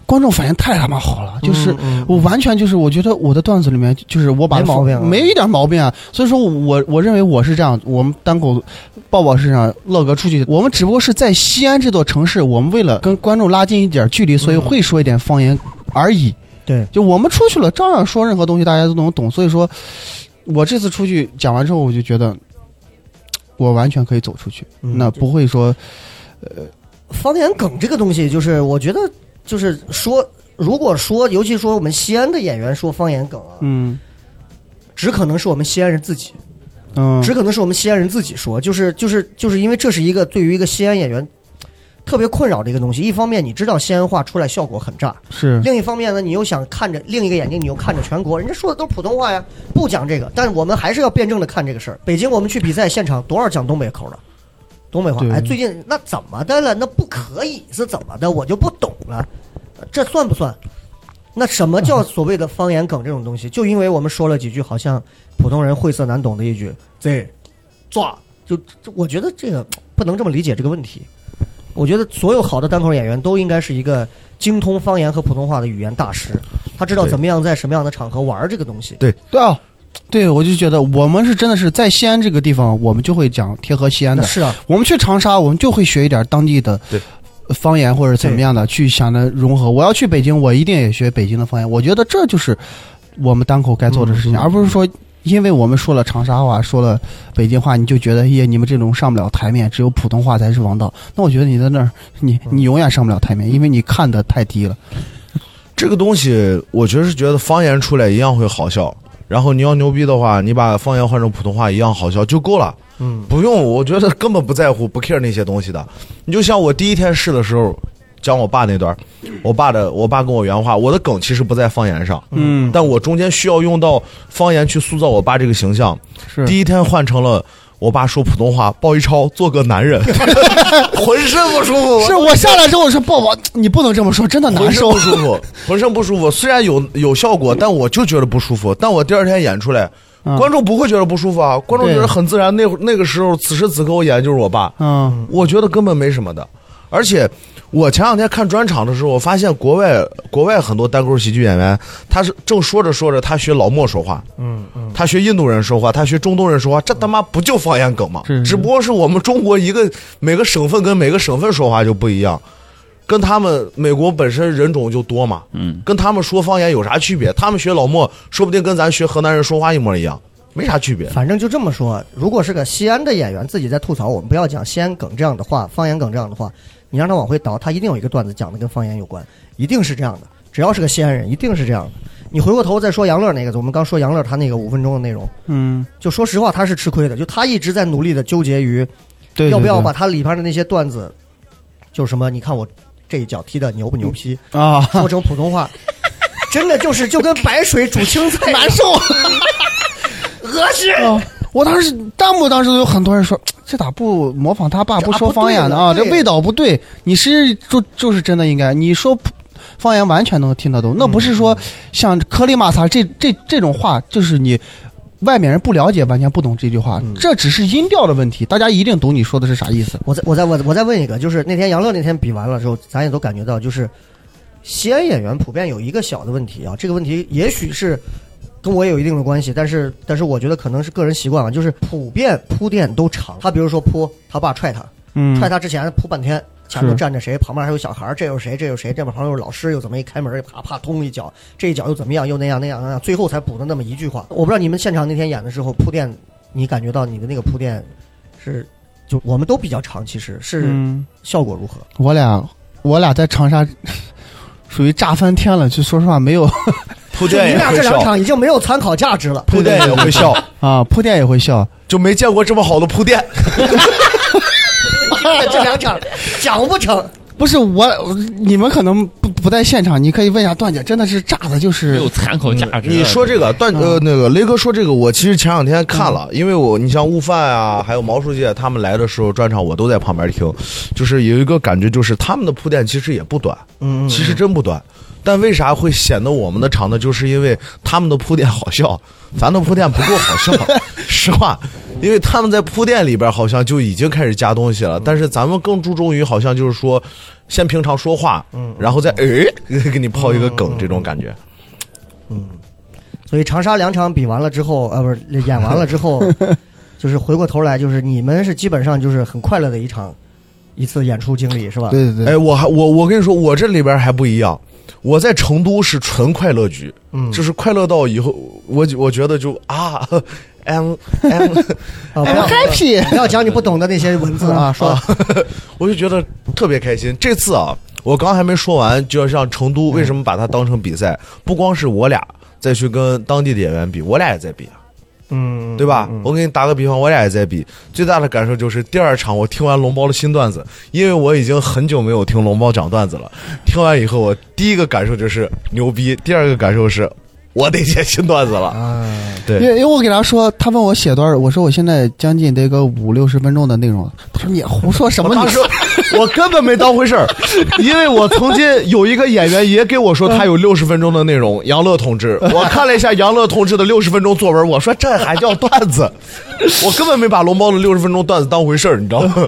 观众反应太他妈好了，就是。我完全就是，我觉得我的段子里面就是我把没毛病啊没一点毛病啊。所以说我我认为我是这样，我们单口抱抱是这样，乐哥出去，我们只不过是在西安这座城市，我们为了跟观众拉近一点距离，所以会说一点方言而已。对，就我们出去了，照样说任何东西，大家都能懂。所以说，我这次出去讲完之后，我就觉得我完全可以走出去，嗯那不会说呃方言梗这个东西，就是我觉得就是说，如果说，尤其说我们西安的演员说方言梗啊，嗯只可能是我们西安人自己。嗯只可能是我们西安人自己说，就是就是就是因为这是一个对于一个西安演员特别困扰的一个东西。一方面你知道西安话出来效果很炸，是另一方面呢，你又想看着另一个眼睛，你又看着全国，人家说的都是普通话呀，不讲这个，但我们还是要辩证的看这个事儿。北京我们去比赛现场，多少讲东北口的，东北话，哎，最近那怎么的了？那不可以是怎么的？我就不懂了，这算不算？那什么叫 所谓的方言梗这种东西？就因为我们说了几句好像普通人晦涩难懂的一句“这抓”，就就我觉得这个不能这么理解这个问题。我觉得所有好的单口演员都应该是一个精通方言和普通话的语言大师，他知道怎么样在什么样的场合玩这个东西。对对啊，对，我就觉得我们是真的是在西安这个地方，我们就会讲贴合西安的。是啊，我们去长沙，我们就会学一点当地的方言或者怎么样的，去想着融合。我要去北京，我一定也学北京的方言。我觉得这就是我们单口该做的事情，而不是说。因为我们说了长沙话，说了北京话，你就觉得耶，你们这种上不了台面，只有普通话才是王道。那我觉得你在那儿，你你永远上不了台面，因为你看的太低了。这个东西，我觉得是觉得方言出来一样会好笑。然后你要牛逼的话，你把方言换成普通话一样好笑就够了，嗯，不用。我觉得根本不在乎，不 care 那些东西的。你就像我第一天试的时候讲我爸那段，我爸的我爸跟我原话，我的梗其实不在方言上，嗯，但我中间需要用到方言去塑造我爸这个形象。是第一天换成了我爸说普通话，鲍一超做个男人，浑身不舒服，是我下来之后我说抱抱，你不能这么说，真的难受浑身不。舒服，浑身不舒服。虽然有有效果，但我就觉得不舒服。但我第二天演出来，嗯观众不会觉得不舒服啊，观众觉得很自然。那会那个时候，此时此刻我演的就是我爸，嗯我觉得根本没什么的。而且我前两天看专场的时候，我发现国外国外很多单口喜剧演员，他是正说着说着，他学老莫说话，嗯嗯，他学印度人说话，他学中东人说话，这他妈不就方言梗吗？是是只不过是我们中国一个每个省份跟每个省份说话就不一样，跟他们美国本身人种就多嘛，嗯，跟他们说方言有啥区别？他们学老莫，说不定跟咱学河南人说话一模一样，没啥区别。反正就这么说。如果是个西安的演员自己在吐槽，我们不要讲西安梗这样的话，方言梗这样的话，你让他往回倒，他一定有一个段子讲的跟方言有关，一定是这样的。只要是个西安人，一定是这样的。你回过头再说杨乐那个，我们刚说杨乐他那个五分钟的内容，嗯，就说实话他是吃亏的，就他一直在努力的纠结于对，要不要把他里边的那些段子，就什么你看我这一脚踢的牛不牛批，对啊？说成普通话，真的就是就跟白水煮青菜 难受。恶心。啊！我当时弹幕当时都有很多人说，这咋不模仿他爸不说方言呢？啊，这味道不对。你是就就是真的应该，你说方言完全能听得懂，那不是说像颗粒玛萨这这这种话，就是你外面人不了解，完全不懂这句话，嗯这只是音调的问题，大家一定懂你说的是啥意思。我再我再我我再问一个，就是那天杨乐那天比完了之后，咱也都感觉到，就是西安演员普遍有一个小的问题啊，这个问题也许是跟我也有一定的关系，但是但是我觉得可能是个人习惯吧，就是普遍铺垫都长。他比如说铺他爸踹他，嗯踹他之前铺半天，前面站着谁，旁边还有小孩儿，这又是谁，这又是谁，这边旁边又是老师，又怎么一开门，啪啪通一脚，这一脚又怎么样，又那样那样那样，最后才补的那么一句话。我不知道你们现场那天演的时候铺垫，你感觉到你的那个铺垫是，就我们都比较长，其实是嗯，效果如何？我俩我俩在长沙属于炸翻天了，就说实话没有铺垫你俩垫也会笑，这两场已经没有参考价值了。铺垫也会笑，啊，铺垫也会笑。就没见过这么好的铺垫。这两场讲不成，不是我，你们可能不不在现场，你可以问一下段姐，真的是炸的，就是没有参考价值。你说这个段呃那个雷哥说这个，我其实前两天看了，因为我你像悟饭啊，还有毛书记他们来的时候专场，我都在旁边听，就是有一个感觉，就是他们的铺垫其实也不短，嗯其实真不短。但为啥会显得我们的长呢？就是因为他们的铺垫好笑，咱的铺垫不够好笑。实话，因为他们在铺垫里边好像就已经开始加东西了，但是咱们更注重于好像就是说，先平常说话，然后再哎 给你抛一个梗这种感觉。嗯所以长沙两场比完了之后，呃，不是演完了之后，就是回过头来，就是你们是基本上就是很快乐的一场一次演出经历，是吧？对对对，哎，我还我我跟你说，我这里边还不一样。我在成都是纯快乐局，嗯就是快乐到以后，我我觉得就啊，I'm I'm，啊，不要 happy 不要讲你不懂的那些文字啊，说 我就觉得特别开心。这次啊，我刚还没说完，就要让成都为什么把它当成比赛？不光是我俩再去跟当地的演员比，我俩也在比啊。嗯，对吧？我给你打个比方，我俩也在比。最大的感受就是第二场我听完龙包的新段子，因为我已经很久没有听龙包讲段子了。听完以后，我第一个感受就是牛逼，第二个感受是我得写新段子了。啊，对因为因为我给他说，他问我写多少，我说我现在将近得个五六十分钟的内容。他说你胡说什么？你我当时 我根本没当回事儿，因为我曾经有一个演员也给我说他有六十分钟的内容，杨乐同志。我看了一下杨乐同志的六十分钟作文，我说这还叫段子？我根本没把龙猫的六十分钟段子当回事儿，你知道吗？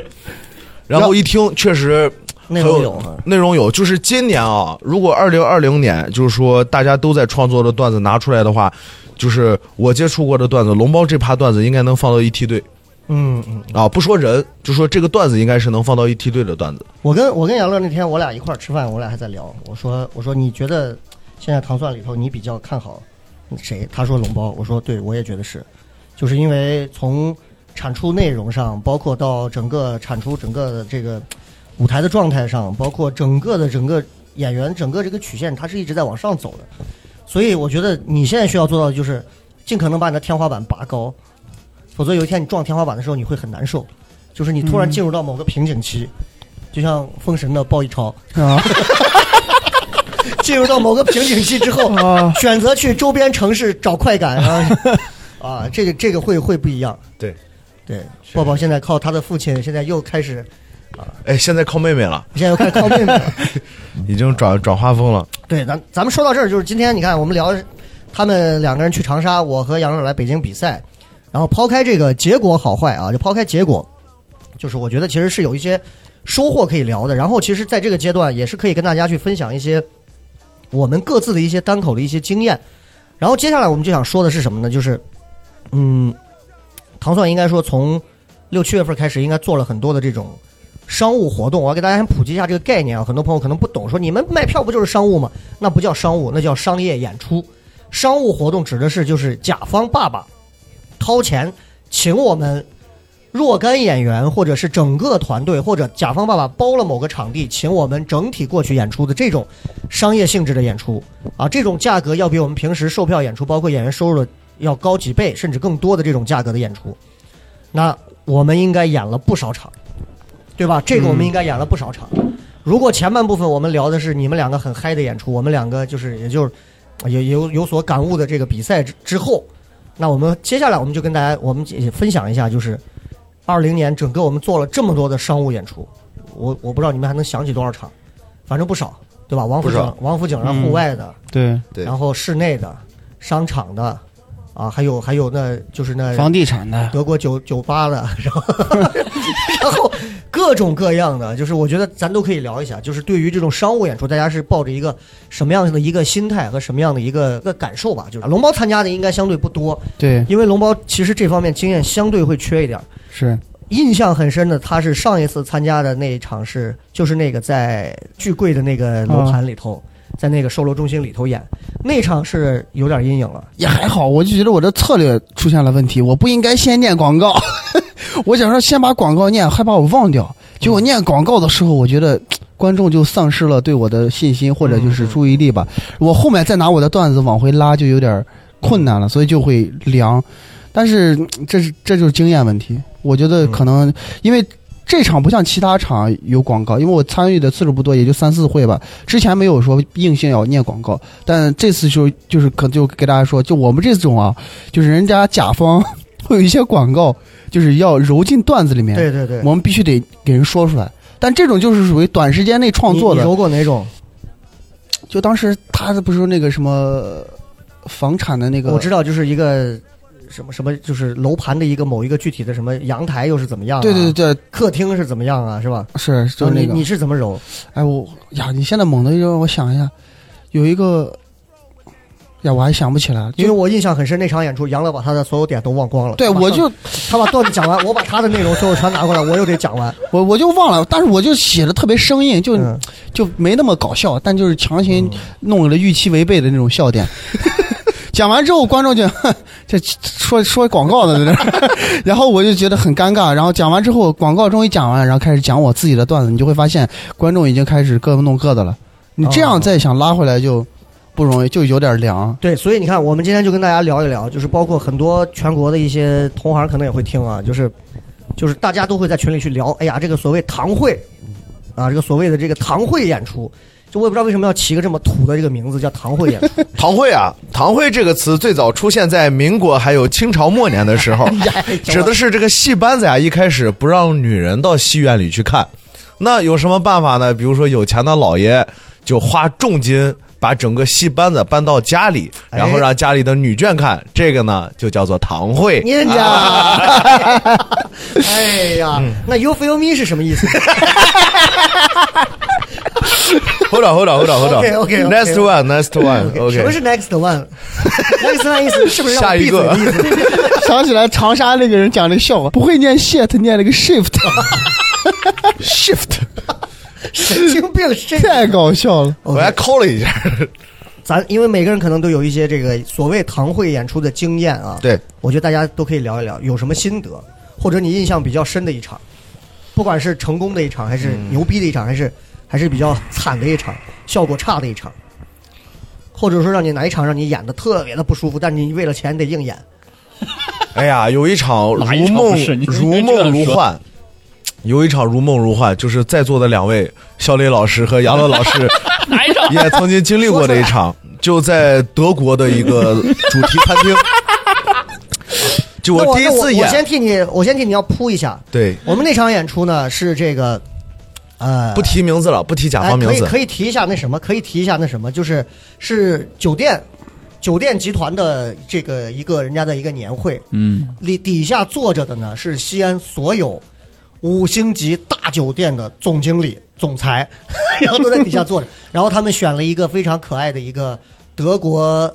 然后一听，确实内容有啊内容有，就是今年啊，如果二零二零年，就是说大家都在创作的段子拿出来的话，就是我接触过的段子，龙猫这趴段子应该能放到一梯队嗯嗯，啊，不说人，就说这个段子应该是能放到一梯队的段子。我跟我跟杨乐那天我俩一块儿吃饭，我俩还在聊，我说我说你觉得现在糖蒜里头你比较看好谁？他说龙包，我说对，我也觉得是，就是因为从产出内容上，包括到整个产出整个的这个舞台的状态上，包括整个的整个演员整个这个曲线，它是一直在往上走的。所以我觉得你现在需要做到的就是尽可能把你的天花板拔高，否则有一天你撞天花板的时候你会很难受，就是你突然进入到某个瓶颈期，就像封神的鲍一超，啊。进入到某个瓶颈期之后，啊，选择去周边城市找快感啊，啊，这个这个会会不一样。对。对，抱抱现在靠他的父亲，现在又开始，哎，现在靠妹妹了，现在又开始靠妹妹了。已经转转画风了。对，咱咱们说到这儿，就是今天你看我们聊他们两个人去长沙，我和杨乐来北京比赛，然后抛开这个结果好坏啊，就抛开结果，就是我觉得其实是有一些收获可以聊的。然后其实在这个阶段也是可以跟大家去分享一些我们各自的一些单口的一些经验。然后接下来我们就想说的是什么呢？就是嗯，糖蒜应该说从六七月份开始，应该做了很多的这种商务活动。我要给大家先普及一下这个概念啊，很多朋友可能不懂，说你们卖票不就是商务吗？那不叫商务，那叫商业演出。商务活动指的是就是甲方爸爸掏钱请我们若干演员，或者是整个团队，或者甲方爸爸包了某个场地，请我们整体过去演出的这种商业性质的演出啊，这种价格要比我们平时售票演出，包括演员收入的要高几倍，甚至更多的这种价格的演出。那我们应该演了不少场，对吧？这个我们应该演了不少场。如果前半部分我们聊的是你们两个很嗨的演出，我们两个就是也就是有有有所感悟的这个比赛之之后，那我们接下来我们就跟大家我们也分享一下，就是二零年整个我们做了这么多的商务演出，我我不知道你们还能想起多少场，反正不少，对吧？王府井王府井上户外的，对，对。然后室内的、商场的，啊，还有还有那就是那房地产的，德国酒酒吧的，然后 然后各种各样的，就是我觉得咱都可以聊一下，就是对于这种商务演出，大家是抱着一个什么样的一个心态和什么样的一个一个感受吧？就是龙猫参加的应该相对不多，对，因为龙猫其实这方面经验相对会缺一点。是印象很深的，他是上一次参加的那一场是，就是那个在巨贵的那个楼盘里头，在那个售楼中心里头演，那场是有点阴影了。也还好，我就觉得我的策略出现了问题，我不应该先念广告，我想说先把广告念，害怕我忘掉。结果念广告的时候，我觉得观众就丧失了对我的信心或者就是注意力吧。我后面再拿我的段子往回拉就有点困难了，所以就会凉。但是这是这就是经验问题，我觉得可能因为。这场不像其他场有广告，因为我参与的次数不多，也就三四回吧。之前没有说硬性要念广告，但这次就就是可就给大家说，就我们这种啊，就是人家甲方 会有一些广告，就是要揉进段子里面，对对对，我们必须得给人说出来。但这种就是属于短时间内创作的。揉过哪种？就当时他不是说那个什么房产的那个，我知道，就是一个。什么什么就是楼盘的一个某一个具体的什么阳台又是怎么样？对对对，客厅是怎么样啊？是吧？是，就那个。你是怎么揉？哎，我呀，你现在猛的让我想一下，有一个呀，我还想不起来，因为我印象很深，那场演出杨乐把他的所有点都忘光了。对，我就他把段子讲完，我把他的内容最后全拿过来，我又得讲完，我我就忘了，但是我就写的特别生硬，就就没那么搞笑，但就是强行弄了预期违背的那种笑点。讲完之后，观众就这说说广告的在那，然后我就觉得很尴尬。然后讲完之后，广告终于讲完，然后开始讲我自己的段子，你就会发现观众已经开始各弄各的了。你这样再想拉回来就不容易，就有点凉。对，所以你看，我们今天就跟大家聊一聊，就是包括很多全国的一些同行可能也会听啊，就是就是大家都会在群里去聊。哎呀，这个所谓堂会啊，这个所谓的这个堂会演出。就我也不知道为什么要起个这么土的这个名字叫堂会演出。堂会啊，堂会这个词最早出现在民国还有清朝末年的时候，指的是这个戏班子呀，一开始不让女人到戏院里去看，那有什么办法呢？比如说有钱的老爷就花重金把整个戏班子搬到家里，然后让家里的女眷看，这个呢就叫做堂会。你家，哎呀，那 you feel me 是什么意思？Hold on, hold on, hold on, hold on. OK, OK. Next one, next one. OK. 什么是 next one？next one 意思是不是下一个？想起来长沙那个人讲的笑话，不会念 shit，念了个 shift。神经病，太搞笑了。我还抠了一下。咱因为每个人可能都有一些这个所谓堂会演出的经验啊。对，我觉得大家都可以聊一聊，有什么心得，或者你印象比较深的一场，不管是成功的一场，还是牛逼的一场，还是。还是比较惨的一场，效果差的一场，或者说让你哪一场让你演的特别的不舒服，但你为了钱得硬演。哎呀，有一场如梦如梦如幻，有一场如梦如幻，就是在座的两位肖磊老师和杨乐老师 也曾经经历过的一场，就在德国的一个主题餐厅。就我第一次演，我先替你，我先替你要铺一下。对我们那场演出呢，是这个。呃，不提名字了，不提甲方名字，可以可以提一下那什么，可以提一下那什么，就是是酒店，酒店集团的这个一个人家的一个年会，嗯，里底下坐着的呢是西安所有五星级大酒店的总经理、总裁，然后都在底下坐着，然后他们选了一个非常可爱的一个德国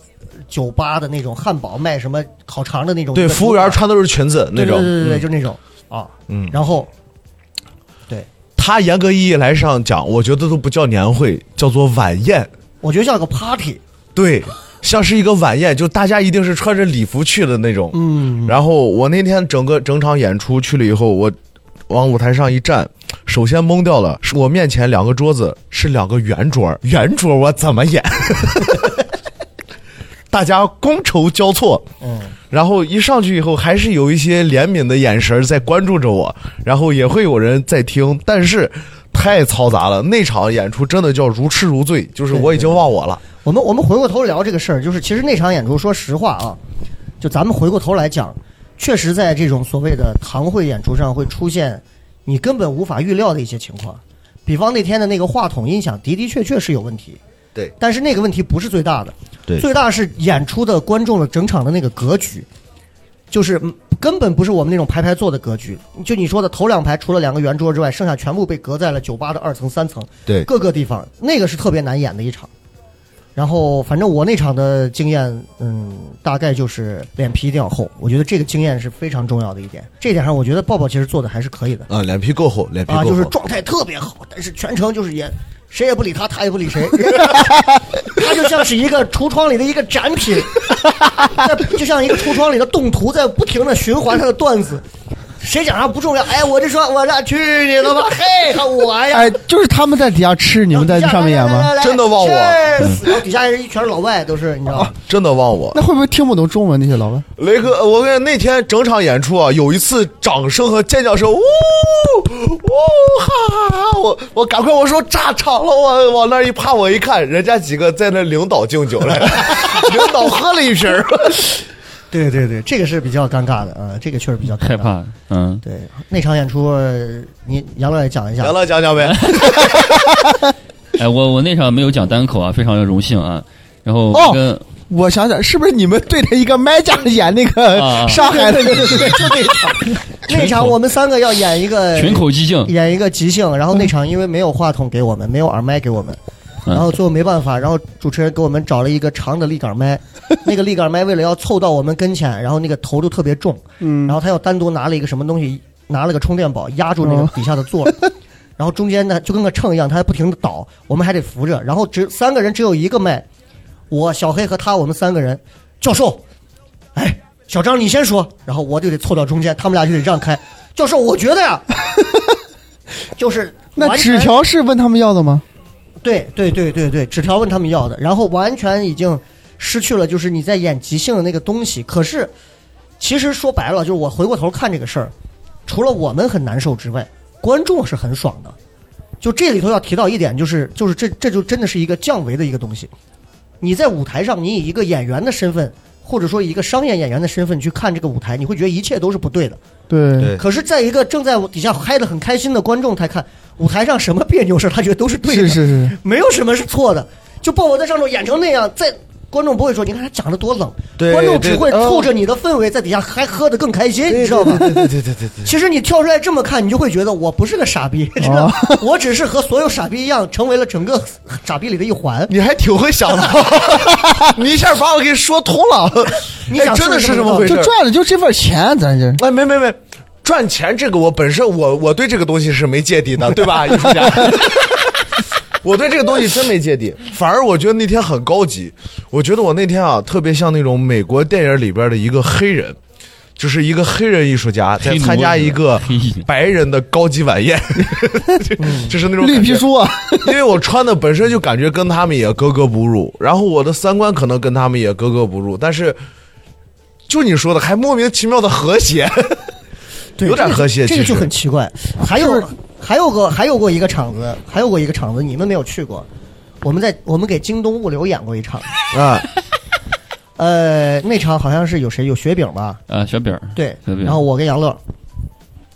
酒吧的那种汉堡，卖什么烤肠的那种，对，服务员穿都是裙子那种，对对对对，就那种啊，嗯，然后。对他严格意义来上讲，我觉得都不叫年会，叫做晚宴。我觉得像个 party，对，像是一个晚宴，就大家一定是穿着礼服去的那种。嗯。然后我那天整个整场演出去了以后，我往舞台上一站，首先懵掉了，是我面前两个桌子是两个圆桌，圆桌我怎么演？大家觥筹交错。嗯。然后一上去以后，还是有一些怜悯的眼神在关注着我，然后也会有人在听，但是太嘈杂了。那场演出真的叫如痴如醉，就是我已经忘我了。我们我们回过头聊这个事儿，就是其实那场演出，说实话啊，就咱们回过头来讲，确实在这种所谓的堂会演出上会出现你根本无法预料的一些情况，比方那天的那个话筒音响的的确确是有问题。对，但是那个问题不是最大的。对最大是演出的观众的整场的那个格局，就是嗯根本不是我们那种排排坐的格局。就你说的头两排，除了两个圆桌之外，剩下全部被隔在了酒吧的二层、三层对，各个地方，那个是特别难演的一场。然后，反正我那场的经验，嗯，大概就是脸皮一定要厚。我觉得这个经验是非常重要的一点。这一点上，我觉得抱抱其实做的还是可以的。啊，脸皮够厚，脸皮够啊，厚，就是状态特别好，但是全程就是也谁也不理他，他也不理谁，他就像是一个橱窗里的一个展品，在就像一个橱窗里的动图，在不停的循环他的段子。谁讲啥不重要，哎，我就说我这去你的吧，嘿，看我呀！哎，就是他们在底下吃，你们在上面演吗？？真的忘我然后底下人一全是老外，都是你知道吗？真的忘我。那会不会听不懂中文那些老外？雷哥，我跟你那天整场演出啊，有一次掌声和尖叫声，呜呜哈哈哈！我我赶快我说炸场了，我往那儿一趴，我一看，人家几个在那领导敬酒来，领导喝了一瓶儿。对对对，这个是比较尴尬的啊，这个确实比较害。怕，嗯，对，那场演出，呃你杨乐也讲一下杨乐，讲讲呗。哎，我我那场没有讲单口啊，非常的荣幸啊。然后哦跟我想想，是不是你们对着一个麦架演那个啊上海的？就那场，那场我们三个要演一个群口即兴，演一个即兴，然后那场因为没有话筒给我们，没有耳麦给我们，嗯然后最后没办法，然后主持人给我们找了一个长的立杆麦，那个立杆麦为了要凑到我们跟前，然后那个头就特别重，嗯然后他又单独拿了一个什么东西，拿了个充电宝压住那个哦底下的座儿，然后中间呢就跟个秤一样，他还不停的倒，我们还得扶着，然后只三个人只有一个麦，我小黑和他我们三个人，教授，哎，小张你先说，然后我就得凑到中间，他们俩就得让开。教授，我觉得呀，就是那纸条是问他们要的吗？对对对对对，纸条问他们要的，然后完全已经失去了就是你在演即兴的那个东西。可是，其实说白了，就是我回过头看这个事儿，除了我们很难受之外，观众是很爽的。就这里头要提到一点，就是就是这这就真的是一个降维的一个东西。你在舞台上，你以一个演员的身份，或者说以一个商业演员的身份去看这个舞台，你会觉得一切都是不对的。对对可是，在一个正在底下嗨得很开心的观众，他看舞台上什么别扭事儿，他觉得都是对的。是是是，没有什么是错的。就抱我在上头演成那样，在观众不会说，你看他讲的多冷，对观众只会凑着你的氛围在底下还喝得更开心，你知道吧？对对对对对对。其实你跳出来这么看，你就会觉得我不是个傻逼，知道吗？我只是和所有傻逼一样，成为了整个傻逼里的一环。你还挺会想的，你一下把我给说通了。你想哎真的是是这么回事就？赚的就这份钱，咱这哎，没没没，赚钱这个我本身我我对这个东西是没芥蒂的，对吧，艺术家？我对这个东西真没芥蒂，反而我觉得那天很高级。我觉得我那天啊，特别像那种美国电影里边的一个黑人，就是一个黑人艺术家在参加一个白人的高级晚宴，就是那种绿皮书啊，因为我穿的本身就感觉跟他们也格格不入，然后我的三观可能跟他们也格格不入，但是就你说的还莫名其妙的和谐，对，有点这个和谐这个就很奇怪。还有还有个还有过一个场子，还有过一个场子，你们没有去过。我们在我们给京东物流演过一场，啊，呃，那场好像是有谁有雪饼吧？啊，雪饼，对雪，饼然后我跟杨乐，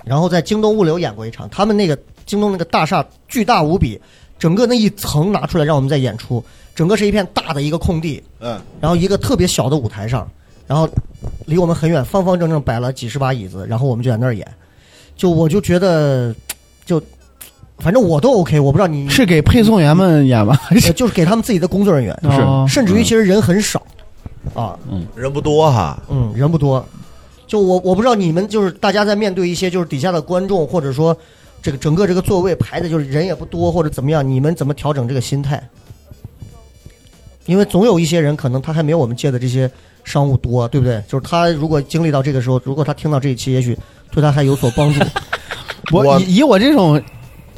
然后在京东物流演过一场，他们那个京东那个大厦巨大无比，整个那一层拿出来让我们在演出，整个是一片大的一个空地，嗯，然后一个特别小的舞台上，然后离我们很远，方方正正摆了几十把椅子，然后我们就在那儿演，就我就觉得，就反正我都 OK，我不知道你是给配送员们演吗？还是呃就是给他们自己的工作人员，是哦甚至于其实人很少，啊，嗯人不多哈，嗯，人不多。就我我不知道你们就是大家在面对一些就是底下的观众，或者说这个整个这个座位排的就是人也不多或者怎么样，你们怎么调整这个心态？因为总有一些人可能他还没有我们借的这些商务多，对不对？就是他如果经历到这个时候，如果他听到这一期，也许对他还有所帮助。我我以以我这种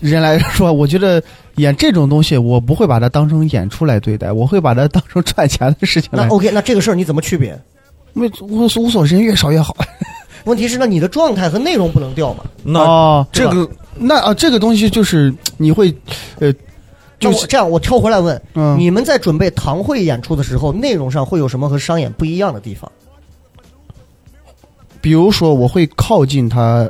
人来说，我觉得演这种东西，我不会把它当成演出来对待，我会把它当成赚钱的事情那。OK，那这个事儿你怎么区别？没无无所人越少越好。问题是，那你的状态和内容不能掉嘛？那哦，这个那啊，这个东西就是你会，呃，就是这样，我跳回来问，嗯，你们在准备堂会演出的时候，内容上会有什么和商演不一样的地方？比如说我会靠近他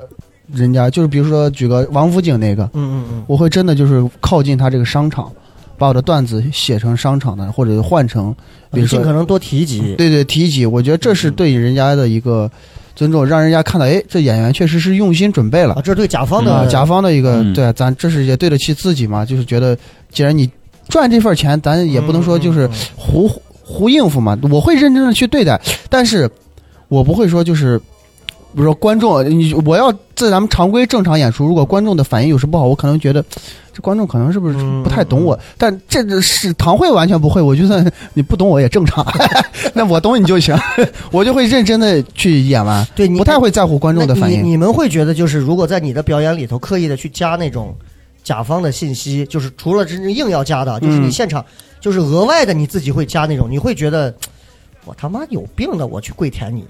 人家，就是比如说举个王府井那个，嗯嗯嗯。我会真的就是靠近他这个商场，把我的段子写成商场的，或者换成，比如说尽可能多提及。对对提及，我觉得这是对人家的一个尊重，让人家看到，哎，这演员确实是用心准备了啊，。这是对甲方啊，的甲方的一个嗯对啊，咱这是也对得起自己嘛，就是觉得既然你赚这份钱，咱也不能说就是胡胡应付嘛，我会认真的去对待，但是我不会说就是。比如说观众，你我要在咱们常规正常演出，如果观众的反应有时不好，我可能觉得这观众可能是不是嗯不太懂我，但这个是堂会完全不会，我就算你不懂我也正常，那我懂你就行，我就会认真的去演完，对你不太会在乎观众的反应。你你们会觉得，就是如果在你的表演里头刻意的去加那种甲方的信息，就是除了真正硬要加的，就是你嗯现场就是额外的你自己会加那种，你会觉得我他妈有病的，我去跪舔你。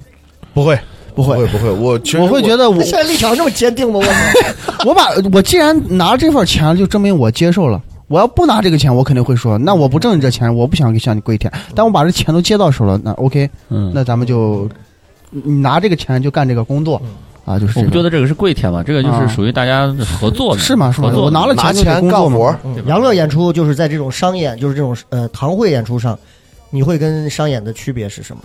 不会，不会不会，我其实我会觉得我现在立场这么坚定吗？我 我把我既然拿了这份钱，就证明我接受了。我要不拿这个钱，我肯定会说，那我不挣你这钱，我不想向你跪舔。但我把这钱都接到手了，那 OK，嗯，那咱们就你拿这个钱就干这个工作啊，就是这个。我不觉得这个是跪舔吧，这个就是啊属于大家合作的，是吗？是吗合？作的我拿了钱就得钱工作嘛干活杨乐演出就是在这种商演，就是这种呃堂会演出上，你会跟商演的区别是什么？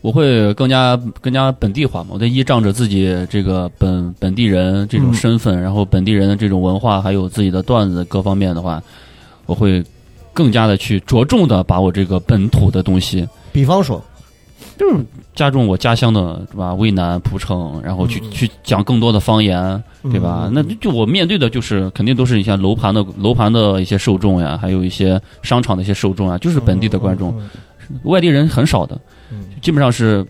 我会更加更加本地化嘛，我得依仗着自己这个本本地人这种嗯。身份，然后本地人的这种文化，还有自己的段子各方面的话，我会更加的去着重的把我这个本土的东西，比方说，就是加重我家乡的是吧？渭南蒲城，然后去、嗯。去讲更多的方言，对吧？嗯那就我面对的就是肯定都是一些楼盘的楼盘的一些受众呀，还有一些商场的一些受众啊，就是本地的观众，嗯外地人很少的，嗯基本上是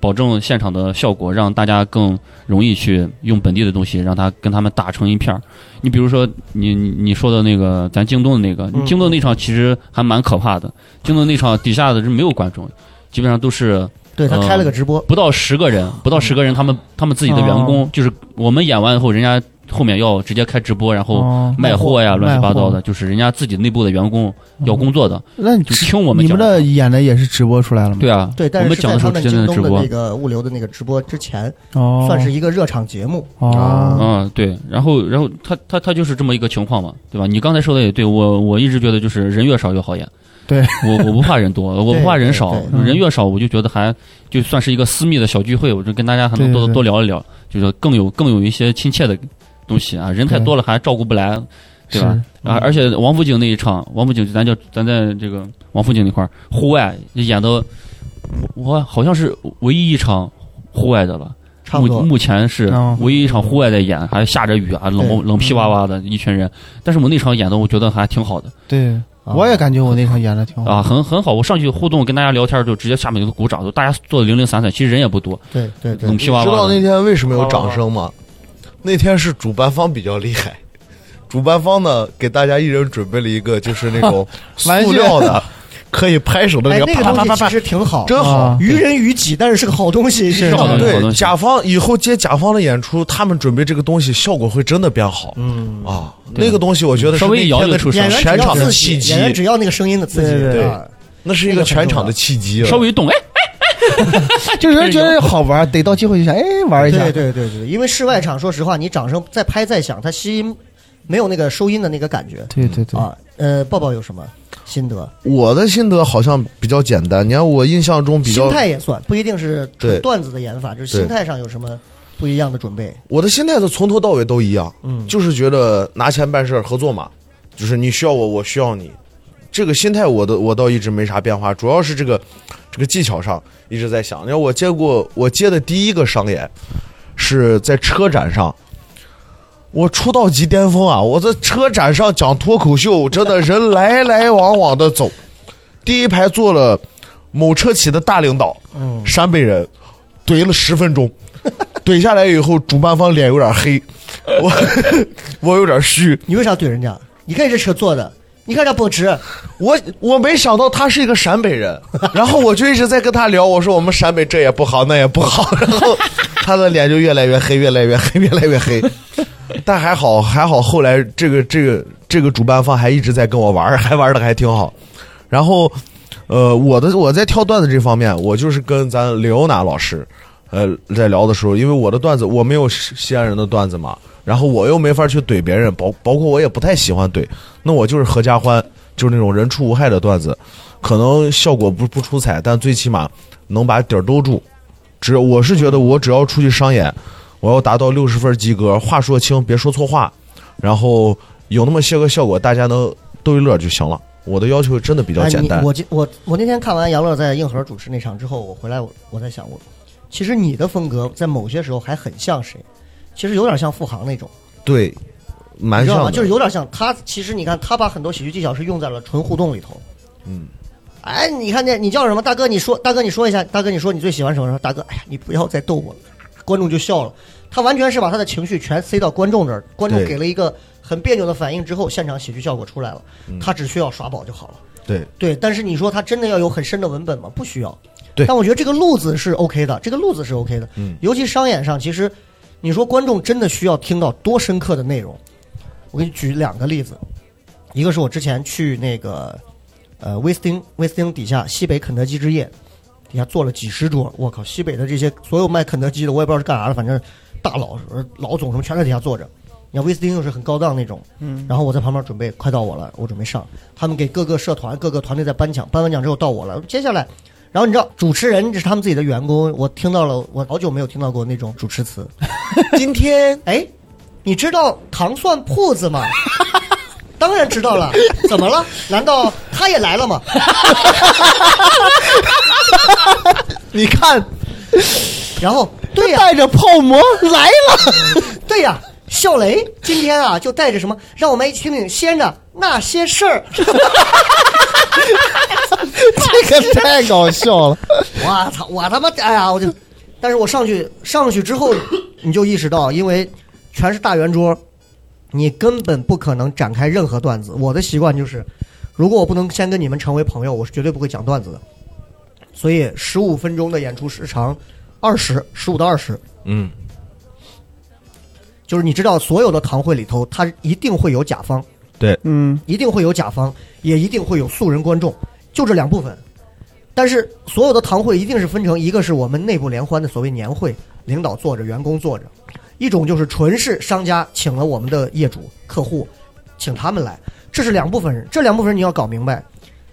保证现场的效果，让大家更容易去用本地的东西，让他跟他们打成一片儿。你比如说你你你说的那个咱京东的那个，嗯。京东那场其实还蛮可怕的，京东那场底下的是没有观众，基本上都是对他开了个直播，不到十个人，不到十个人，他们他们自己的员哦。工，就是我们演完以后，人家后面要直接开直播，然后哦卖货呀，乱七八糟的，就是人家自己内部的员工要工作的，那你就听我们你讲们的演的也是直播出来了吗？对啊，对，但我们是是在讲的时候直接他们京东在直播。的那，个物流的那个直播之前，哦，算是一个热场节目。哦，嗯，对，然后然后他他他就是这么一个情况嘛，对吧？你刚才说的也对，我我一直觉得就是人越少越好演。对。我我不怕人多，我不怕人少人越少我就觉得还就算是一个私密的小聚会，我就跟大家还能多多聊一聊，就是更有更有一些亲切的东西啊。人太多了还照顾不来，对吧？啊，而且王府井那一场，王府井咱就咱在这个王府井那块儿户外演的，我好像是唯一一场户外的了。差不多目目前是哦唯一一场户外在演，还下着雨啊，对冷冷屁哇哇的一群人。但是我那场演的，我觉得还挺好的对，啊我也感觉我那场演的挺好啊，很很好。我上去互动跟大家聊天，就直接下面就鼓掌，就大家坐的零零散散，其实人也不多，对对对冷，屁哇知道那。天为什么有掌声吗？那天是主办方比较厉害，主办方呢给大家一人准备了一个就是那种 塑料的可以拍手的那个啪啪啪啪东西其，实挺好，真好。啊。于人于己，但是是个好东西，是。好东西对，甲方以后接甲方的演出，他们准备这个东西效果会真的变好。嗯，啊。那个东西我觉得稍微一摇那天的就出声。演员只全场的演，员只要那个声音的刺激，对。那是一个全场的契机了。稍微一动，哎，就是人觉得好玩，得到机会就想哎玩一下对。对对对，因为室外场，说实话，你掌声再拍再响，它吸音没有那个收音的那个感觉对对对，啊。呃，抱抱有什么心得？我的心得好像比较简单，你看我印象中比较心，态也算，不一定是纯段子的演法，就是心态上有什么不一样的准备？我的心态是从头到尾都一样，嗯，就是觉得拿钱办事儿合作嘛，就是你需要我，我需要你，这个心态我的我倒一直没啥变化，主要是这个这个技巧上一直在想。你看我接过我接的第一个商演是在车展上。我出道即巅峰啊！我在车展上讲脱口秀，真的人来来往往的走。第一排坐了某车企的大领导，嗯陕北人，怼了十分钟，怼下来以后，主办方脸有点黑，我 我有点虚，你为啥怼人家？你看这车坐的，你看这奔驰，我我没想到他是一个陕北人，然后我就一直在跟他聊，我说我们陕北这也不好那也不好，然后他的脸就越来越黑，越来越黑，越来越黑。但还好还好，后来这个这个这个主办方还一直在跟我玩儿，还玩的还挺好。然后，呃，我的我在跳段子这方面，我就是跟咱刘娜老师，呃，在聊的时候，因为我的段子我没有西安人的段子嘛，然后我又没法去怼别人，包包括我也不太喜欢怼，那我就是合家欢，就是那种人畜无害的段子，可能效果不不出彩，但最起码能把底儿兜住。只我是觉得我只要出去商演，我要达到六十分及格，话说清，别说错话，然后有那么些个效果，大家能逗一乐就行了。我的要求真的比较哎，简单你。我今我我那天看完杨乐在硬核主持那场之后，我回来我我在想，我其实你的风格在某些时候还很像谁？其实有点像付航那种，对，蛮？像的，就是有点像他。其实你看，他把很多喜剧技巧是用在了纯互动里头。嗯，哎，你看见你叫什么？大哥，你说，大哥你说一下，大哥你说你最喜欢什么？说大哥，哎呀，你不要再逗我了，观众就笑了。他完全是把他的情绪全塞到观众这儿，观众给了一个很别扭的反应之后，现场喜剧效果出来了，嗯他只需要耍宝就好了。对对，但是你说他真的要有很深的文本吗？不需要。对但我觉得这个路子是 OK 的，这个路子是 OK 的。嗯，尤其商演上，其实你说观众真的需要听到多深刻的内容？我给你举两个例子，一个是我之前去那个呃威斯汀威斯汀底下西北肯德基之夜，底下坐了几十桌，我靠，西北的这些所有卖肯德基的，我也不知道是干啥的，反正大佬呃老总什么全在底下坐着。你看威斯汀又是很高档那种，嗯，然后我在旁边准备，快到我了，我准备上，他们给各个社团、各个团队在颁奖，颁完奖之后到我了，接下来，然后你知道主持人这是他们自己的员工，我听到了，我好久没有听到过那种主持词。今天，哎，你知道糖蒜铺子吗？当然知道了，怎么了？难道他也来了吗？你看，然后，对呀、带着泡馍来了，对呀、笑雷今天啊就带着什么？让我们一起听听先的那些事儿。这个太搞笑了。我操！我他妈哎呀！我就，但是我上去上去之后，你就意识到，因为全是大圆桌，你根本不可能展开任何段子。我的习惯就是，如果我不能先跟你们成为朋友，我是绝对不会讲段子的。所以十五分钟的演出时长，二十十五到二十，嗯，就是你知道，所有的堂会里头，他一定会有甲方，对嗯，一定会有甲方，也一定会有素人观众，就这两部分。但是所有的堂会一定是分成一个是我们内部联欢的所谓年会，领导坐着，员工坐着；一种就是纯是商家请了我们的业主、客户，请他们来，这是两部分人。这两部分人你要搞明白，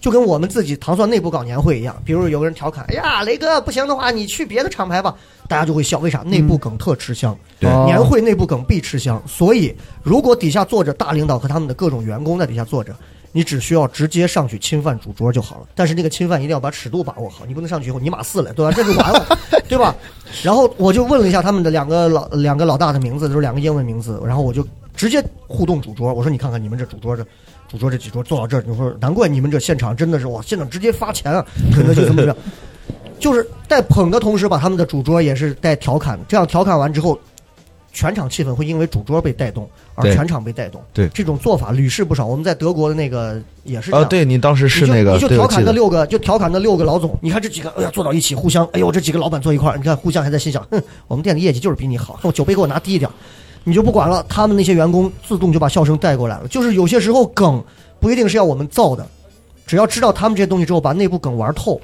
就跟我们自己糖蒜内部搞年会一样。比如有个人调侃：“哎呀，雷哥不行的话，你去别的厂牌吧。”大家就会笑，为啥？内部梗特吃香。年会内部梗必吃香，所以如果底下坐着大领导和他们的各种员工在底下坐着，你只需要直接上去侵犯主桌就好了。但是那个侵犯一定要把尺度把握好，你不能上去以后你马四了，对吧？这就完了，对吧？然后我就问了一下他们的两个老两个老大的名字，就是两个英文名字，然后我就直接互动主桌，我说你看看你们这主桌这。主桌这几桌坐到这儿，你说难怪你们这现场真的是哇，现场直接发钱啊，肯德基怎么怎么样，就是在捧的同时，把他们的主桌也是带调侃，这样调侃完之后，全场气氛会因为主桌被带动而全场被带动。对这种做法屡试不爽。我们在德国的那个也是这啊，样。对你当时是那个，你就调侃那六个，就调侃那六个老总。你看这几个，哎呀，坐到一起，互相，哎呦，这几个老板坐一块儿，你看互相还在心想，哼，我们店的业绩就是比你好，我酒杯给我拿低一点，你就不管了。他们那些员工自动就把笑声带过来了。就是有些时候梗不一定是要我们造的，只要知道他们这些东西之后，把内部梗玩透，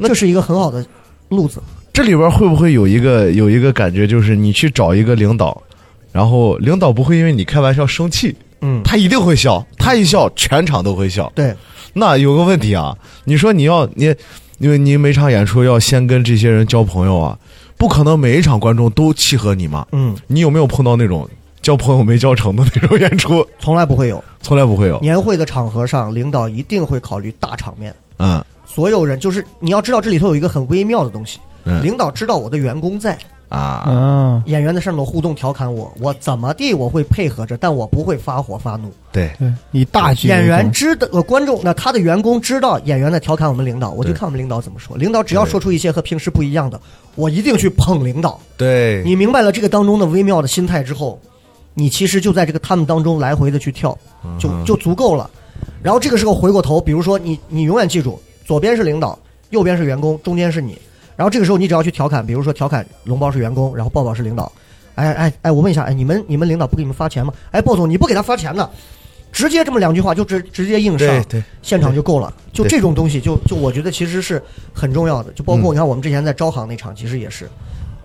这是一个很好的路子。这里边会不会有一个有一个感觉，就是你去找一个领导，然后领导不会因为你开玩笑生气，嗯，他一定会笑，他一笑全场都会笑。对，那有个问题啊，你说你要你，因为你每场演出要先跟这些人交朋友啊，不可能每一场观众都契合你嘛。嗯，你有没有碰到那种交朋友没交成的那种演出？从来不会有。从来不会有。年会的场合上，领导一定会考虑大场面。嗯所有人就是你要知道，这里头有一个很微妙的东西。嗯领导知道我的员工在，啊，啊，演员在上面互动调侃我，我怎么地我会配合着，但我不会发火发怒。对，对，以大局演员知道，呃，观众那他的员工知道演员在调侃我们领导，我就看我们领导怎么说。领导只要说出一些和平时不一样的，我一定去捧领导。对，你明白了这个当中的微妙的心态之后，你其实就在这个他们当中来回的去跳，就嗯就足够了。然后这个时候回过头，比如说你你永远记住，左边是领导，右边是员工，中间是你。然后这个时候你只要去调侃，比如说调侃龙包是员工，然后抱抱是领导。哎哎哎，我问一下，哎，你们你们领导不给你们发钱吗？哎，鲍总你不给他发钱呢？直接这么两句话就直直接硬上对，对，现场就够了。就这种东西就，就我觉得其实是很重要的。就包括嗯你看我们之前在招行那场，其实也是。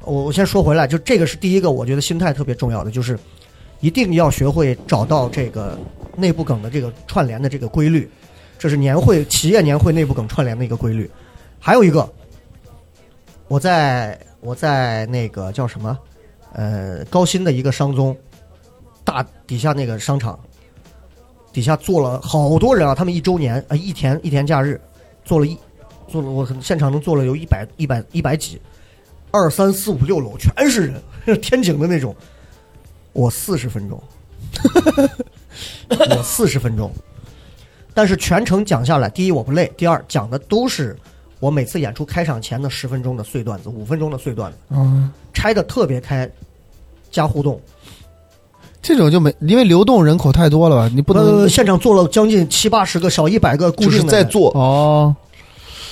我我先说回来，就这个是第一个，我觉得心态特别重要的，就是一定要学会找到这个内部梗的这个串联的这个规律。这是年会企业年会内部梗串联的一个规律。还有一个，我在我在那个叫什么，呃，高新的一个商宗，大底下那个商场，底下坐了好多人啊，他们一周年啊、一天一天假日，坐了一坐了我现场能坐了有一百一百一百几，二三四五六楼全是人，天井的那种。我四十分钟，我四十分钟，但是全程讲下来，第一我不累，第二讲的都是我每次演出开场前的十分钟的碎段子，五分钟的碎段子，嗯，拆的特别开，加互动。这种就没，因为流动人口太多了吧，你不能呃，现场做了将近七八十个，小一百个固就是定的人。在做。哦，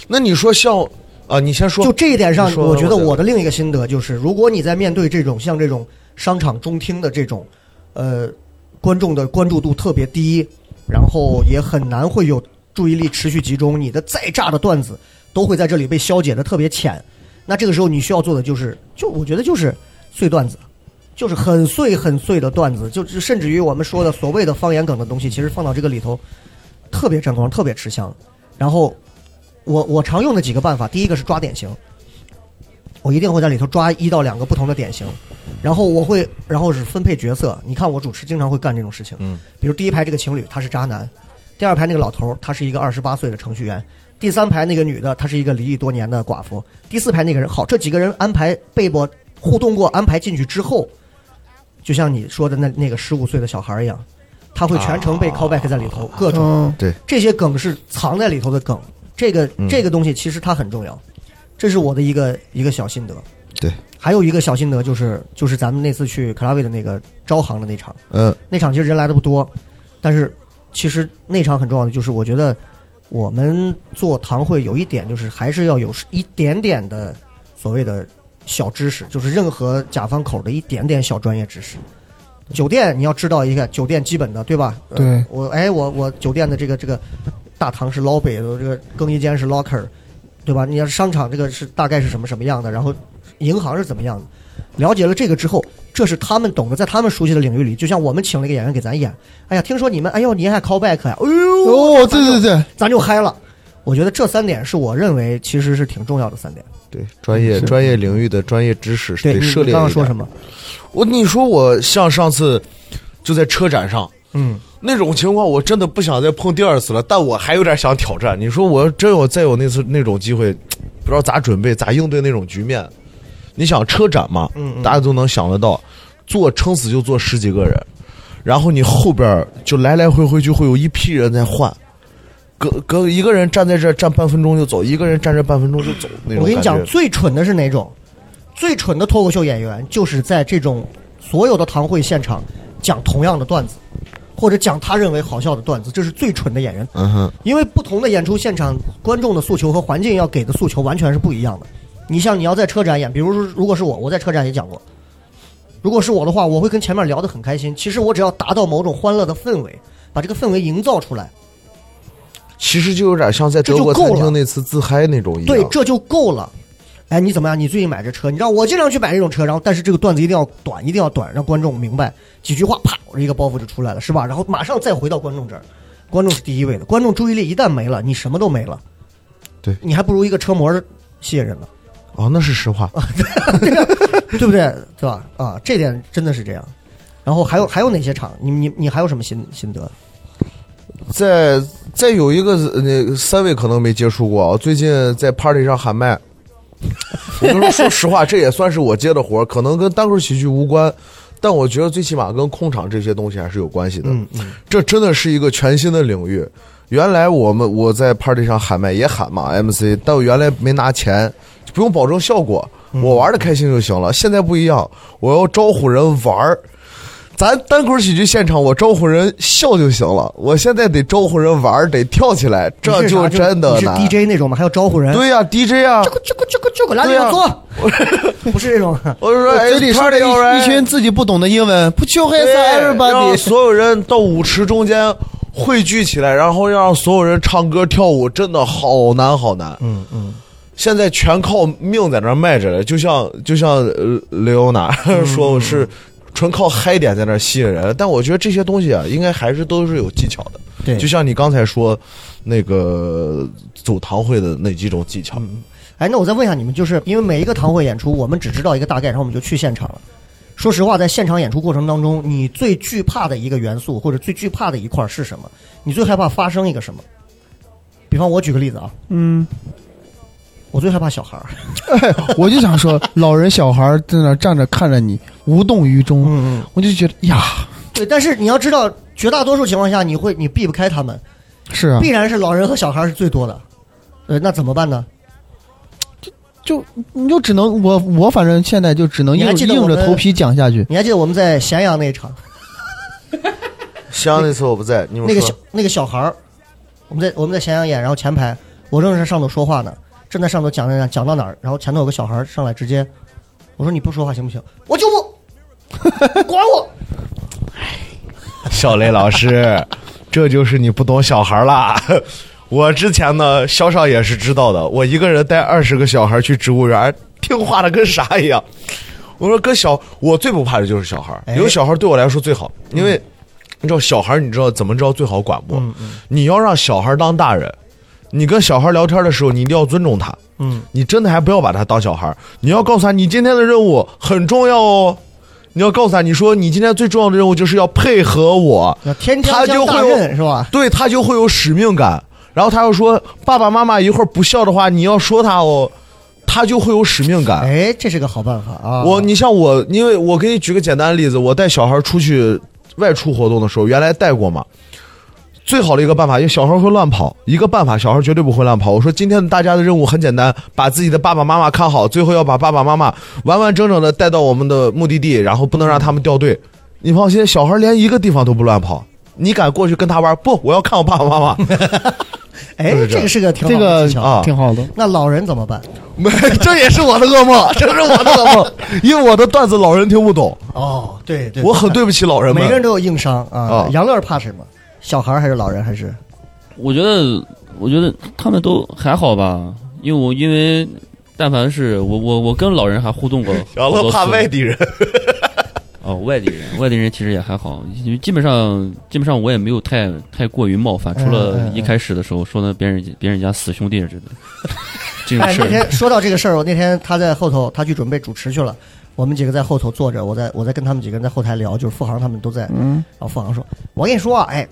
那你说像啊，你先说，就这一点上我觉得我的另一个心得就是，如果你在面对这种像这种商场中厅的这种，呃，观众的关注度特别低，然后也很难会有注意力持续集中，你的再炸的段子都会在这里被消解的特别浅。那这个时候你需要做的就是，就我觉得就是碎段子，就是很碎很碎的段子，就甚至于我们说的所谓的方言梗的东西，其实放到这个里头特别沾光，特别吃香。然后我我常用的几个办法，第一个是抓典型，我一定会在里头抓一到两个不同的典型，然后我会，然后是分配角色。你看我主持经常会干这种事情，嗯，比如第一排这个情侣他是渣男，第二排那个老头儿他是一个二十八岁的程序员，第三排那个女的她是一个离异多年的寡妇，第四排那个人好，这几个人安排被迫互动过，安排进去之后，就像你说的那那个十五岁的小孩一样，他会全程被 callback 在里头，各种。嗯，这些梗是藏在里头的梗，这个、嗯。这个东西其实它很重要，这是我的一个一个小心得。对，还有一个小心得就是就是咱们那次去克拉维的那个招行的那场，嗯。那场其实人来的不多，但是其实那场很重要的就是我觉得我们做堂会有一点就是还是要有一点点的所谓的小知识，就是任何甲方口的一点点小专业知识。酒店你要知道一个酒店基本的对吧？呃对我哎我我酒店的这个这个大堂是 lobby，这个更衣间是 locker，对吧？你要商场这个是大概是什么什么样的，然后银行是怎么样的？了解了这个之后，这是他们懂得，在他们熟悉的领域里，就像我们请了一个演员给咱演，哎呀，听说你们，哎呦，你还 call back 呀、哎呦，哦，对对对，咱就嗨了。我觉得这三点是我认为其实是挺重要的三点。对，专业专业领域的专业知识对涉猎。刚刚说什？么？我你说我像上次就在车展上嗯，那种情况，我真的不想再碰第二次了，但我还有点想挑战。你说我真有再有那次那种机会，不知道咋准备咋应对那种局面。你想车展嘛，嗯嗯大家都能想得到，坐撑死就坐十几个人，然后你后边就来来回回就会有一批人在换。隔隔一个人站在这儿站半分钟就走，一个人站这半分钟就走那种。我跟你讲，最蠢的是哪种？最蠢的脱口秀演员就是在这种所有的堂会现场讲同样的段子，或者讲他认为好笑的段子，这是最蠢的演员。嗯哼，因为不同的演出现场，观众的诉求和环境要给的诉求完全是不一样的。你像你要在车展演，比如说如果是我，我在车展也讲过，如果是我的话，我会跟前面聊得很开心。其实我只要达到某种欢乐的氛围，把这个氛围营造出来，其实就有点像在德国餐厅那次自嗨那种一样。对，这就够了。哎，你怎么样？你最近买这车？你知道我经常去买这种车，然后但是这个段子一定要短，一定要短，让观众明白几句话，啪，我这一个包袱就出来了，是吧？然后马上再回到观众这儿，观众是第一位的，观众注意力一旦没了，你什么都没了。对你还不如一个车模吸引人呢。哦，那是实话。对不对？对吧？啊，这点真的是这样。然后还有还有哪些场？你你你还有什么心心得？再再有一个，呃那三位可能没接触过啊。最近在 party 上喊麦，我跟你说，说实话，这也算是我接的活儿，可能跟单口喜剧无关，但我觉得最起码跟控场这些东西还是有关系的。嗯嗯，这真的是一个全新的领域。原来我们我在 party 上喊麦也喊嘛 MC，但我原来没拿钱，不用保证效果，我玩的开心就行了。现在不一样，我要招呼人玩儿。咱单口喜剧现场，我招呼人笑就行了。我现在得招呼人玩儿，得跳起来，这就真的你是难。DJ 那种吗？还要招呼人？对呀、d j 啊这，个这个这个这个，来你坐，不是这种。我是说，哎，嘴里说着 party 一群自己不懂的英文，不就害对臊让 everybody。所有人到舞池中间汇聚起来，然后让所有人唱歌跳舞，真的好难好难。嗯嗯，现在全靠命在那儿卖着了，就像就像呃雷欧娜 说我是纯靠嗨点在那儿吸引人。但我觉得这些东西啊，应该还是都是有技巧的。对就像你刚才说那个走堂会的那几种技巧，哎，那我再问一下你们，就是因为每一个堂会演出，我们只知道一个大概，然后我们就去现场了。说实话，在现场演出过程当中，你最惧怕的一个元素或者最惧怕的一块是什么？你最害怕发生一个什么？比方我举个例子啊，嗯，我最害怕小孩儿。我就想说，老人小孩在那站着看着你，无动于衷，嗯嗯，我就觉得呀，对。但是你要知道，绝大多数情况下，你会你避不开他们，是啊必，然是老人和小孩是最多的。呃，那怎么办呢？就你就只能我我反正现在就只能硬硬着头皮讲下去。你还记得我们在咸阳那一场，咸阳那次我不在，你们那个小那个小孩儿，我们在我们在咸阳演，然后前排我正在上头说话呢，正在上头讲讲讲讲到哪儿，然后前头有个小孩儿上来直接，我说你不说话行不行？我就不，你 管我。小雷老师，这就是你不懂小孩啦。我之前呢，肖少也是知道的。我一个人带二十个小孩去植物园，听话的跟啥一样。我说跟小，我最不怕的就是小孩，哎有小孩对我来说最好，因为你知道小孩，你知道怎么知道最好管不？嗯嗯你要让小孩当大人，你跟小孩聊天的时候，你一定要尊重他。嗯，你真的还不要把他当小孩儿，你要告诉他，你今天的任务很重要哦。你要告诉他，你说你今天最重要的任务就是要配合我，他就会有是吧？对他就会有使命感。然后他又说，爸爸妈妈一会儿不笑的话，你要说他哦，他就会有使命感。哎，这是个好办法啊！我，你像我，因为我给你举个简单的例子，我带小孩出去外出活动的时候，原来带过嘛。最好的一个办法，因为小孩会乱跑，一个办法，小孩绝对不会乱跑。我说今天大家的任务很简单，把自己的爸爸妈妈看好，最后要把爸爸妈妈完完整整的带到我们的目的地，然后不能让他们掉队。你放心，小孩连一个地方都不乱跑，你敢过去跟他玩？不，我要看我爸爸妈妈。哎，这这个是个挺这个好的技巧。啊挺好的。那老人怎么办？没，这也是我的噩梦，这是我的噩梦，因为我的段子老人听不懂，哦，对对，我很对不起老人们。每个人都有硬伤啊啊。杨乐怕什么？小孩儿还是老人还是？我觉得，我觉得他们都还好吧，因为我因为但凡是我我我跟老人还互动过小乐好多次怕外地人，哦，外地人，外地人其实也还好，因为基本上基本上我也没有太太过于冒犯，除了一开始的时候说那别人别人家死兄弟之类的 这种哎，事儿。那天说到这个事儿，我那天他在后头，他去准备主持去了。我们几个在后头坐着，我在我在跟他们几个人在后台聊，就是付航他们都在。嗯，然后付航说：“我跟你说啊，哎，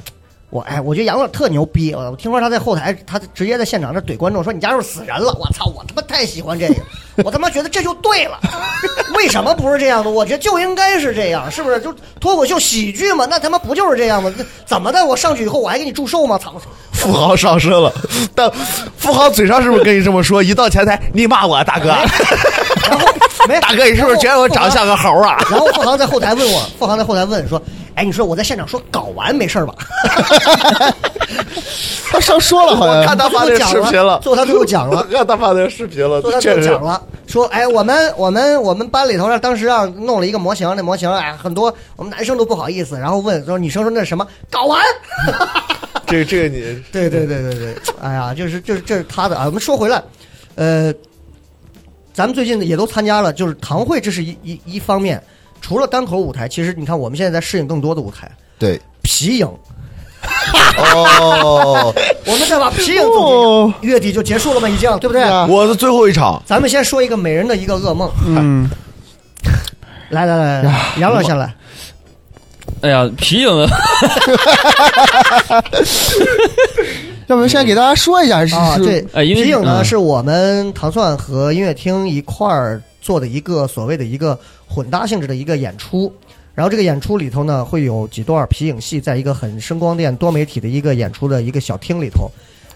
我哎，我觉得杨乐特牛逼。我听说他在后台，他直接在现场这怼观众说：‘你家是不是死人了？’我操，我他妈太喜欢这个，我他妈觉得这就对了。为什么不是这样的？我觉得就应该是这样，是不是？就脱口秀喜剧嘛，那他妈不就是这样吗？怎么的？我上去以后我还给你祝寿吗？操！富豪上身了，但富豪嘴上是不是跟你这么说？一到前台，你骂我大哥，然后没大哥，你是不是觉得我长得像个猴啊？然后富豪在后台问我，富豪在后台问说：“哎，你说我在现场说搞完没事儿吧？” 他上说了好像看，他发那个视频了，最后他最后讲了，看他发那视频了最后，他最后讲了，说：“哎，我们我们我们班里头呢当时让弄了一个模型，那模型哎很多我们男生都不好意思，然后问说女生说那是什么？搞完。这个这个你对对对对对，哎呀，就是就是这是他的啊。我们说回来，呃，咱们最近也都参加了，就是堂会，这是一一一方面。除了单口舞台，其实你看我们现在在适应更多的舞台，对。皮影。哦，我们再把皮影总哦。结，月底就结束了吗，已经，对不对？啊。我的最后一场，咱们先说一个美人的一个噩梦，嗯，来来来来，杨老先来。哎呀，皮影啊，要不先给大家说一下是啊，是对，哎因为皮影呢嗯。是我们糖蒜和音乐厅一块儿做的一个所谓的一个混搭性质的一个演出。然后这个演出里头呢，会有几段皮影戏，在一个很声光电多媒体的一个演出的一个小厅里头。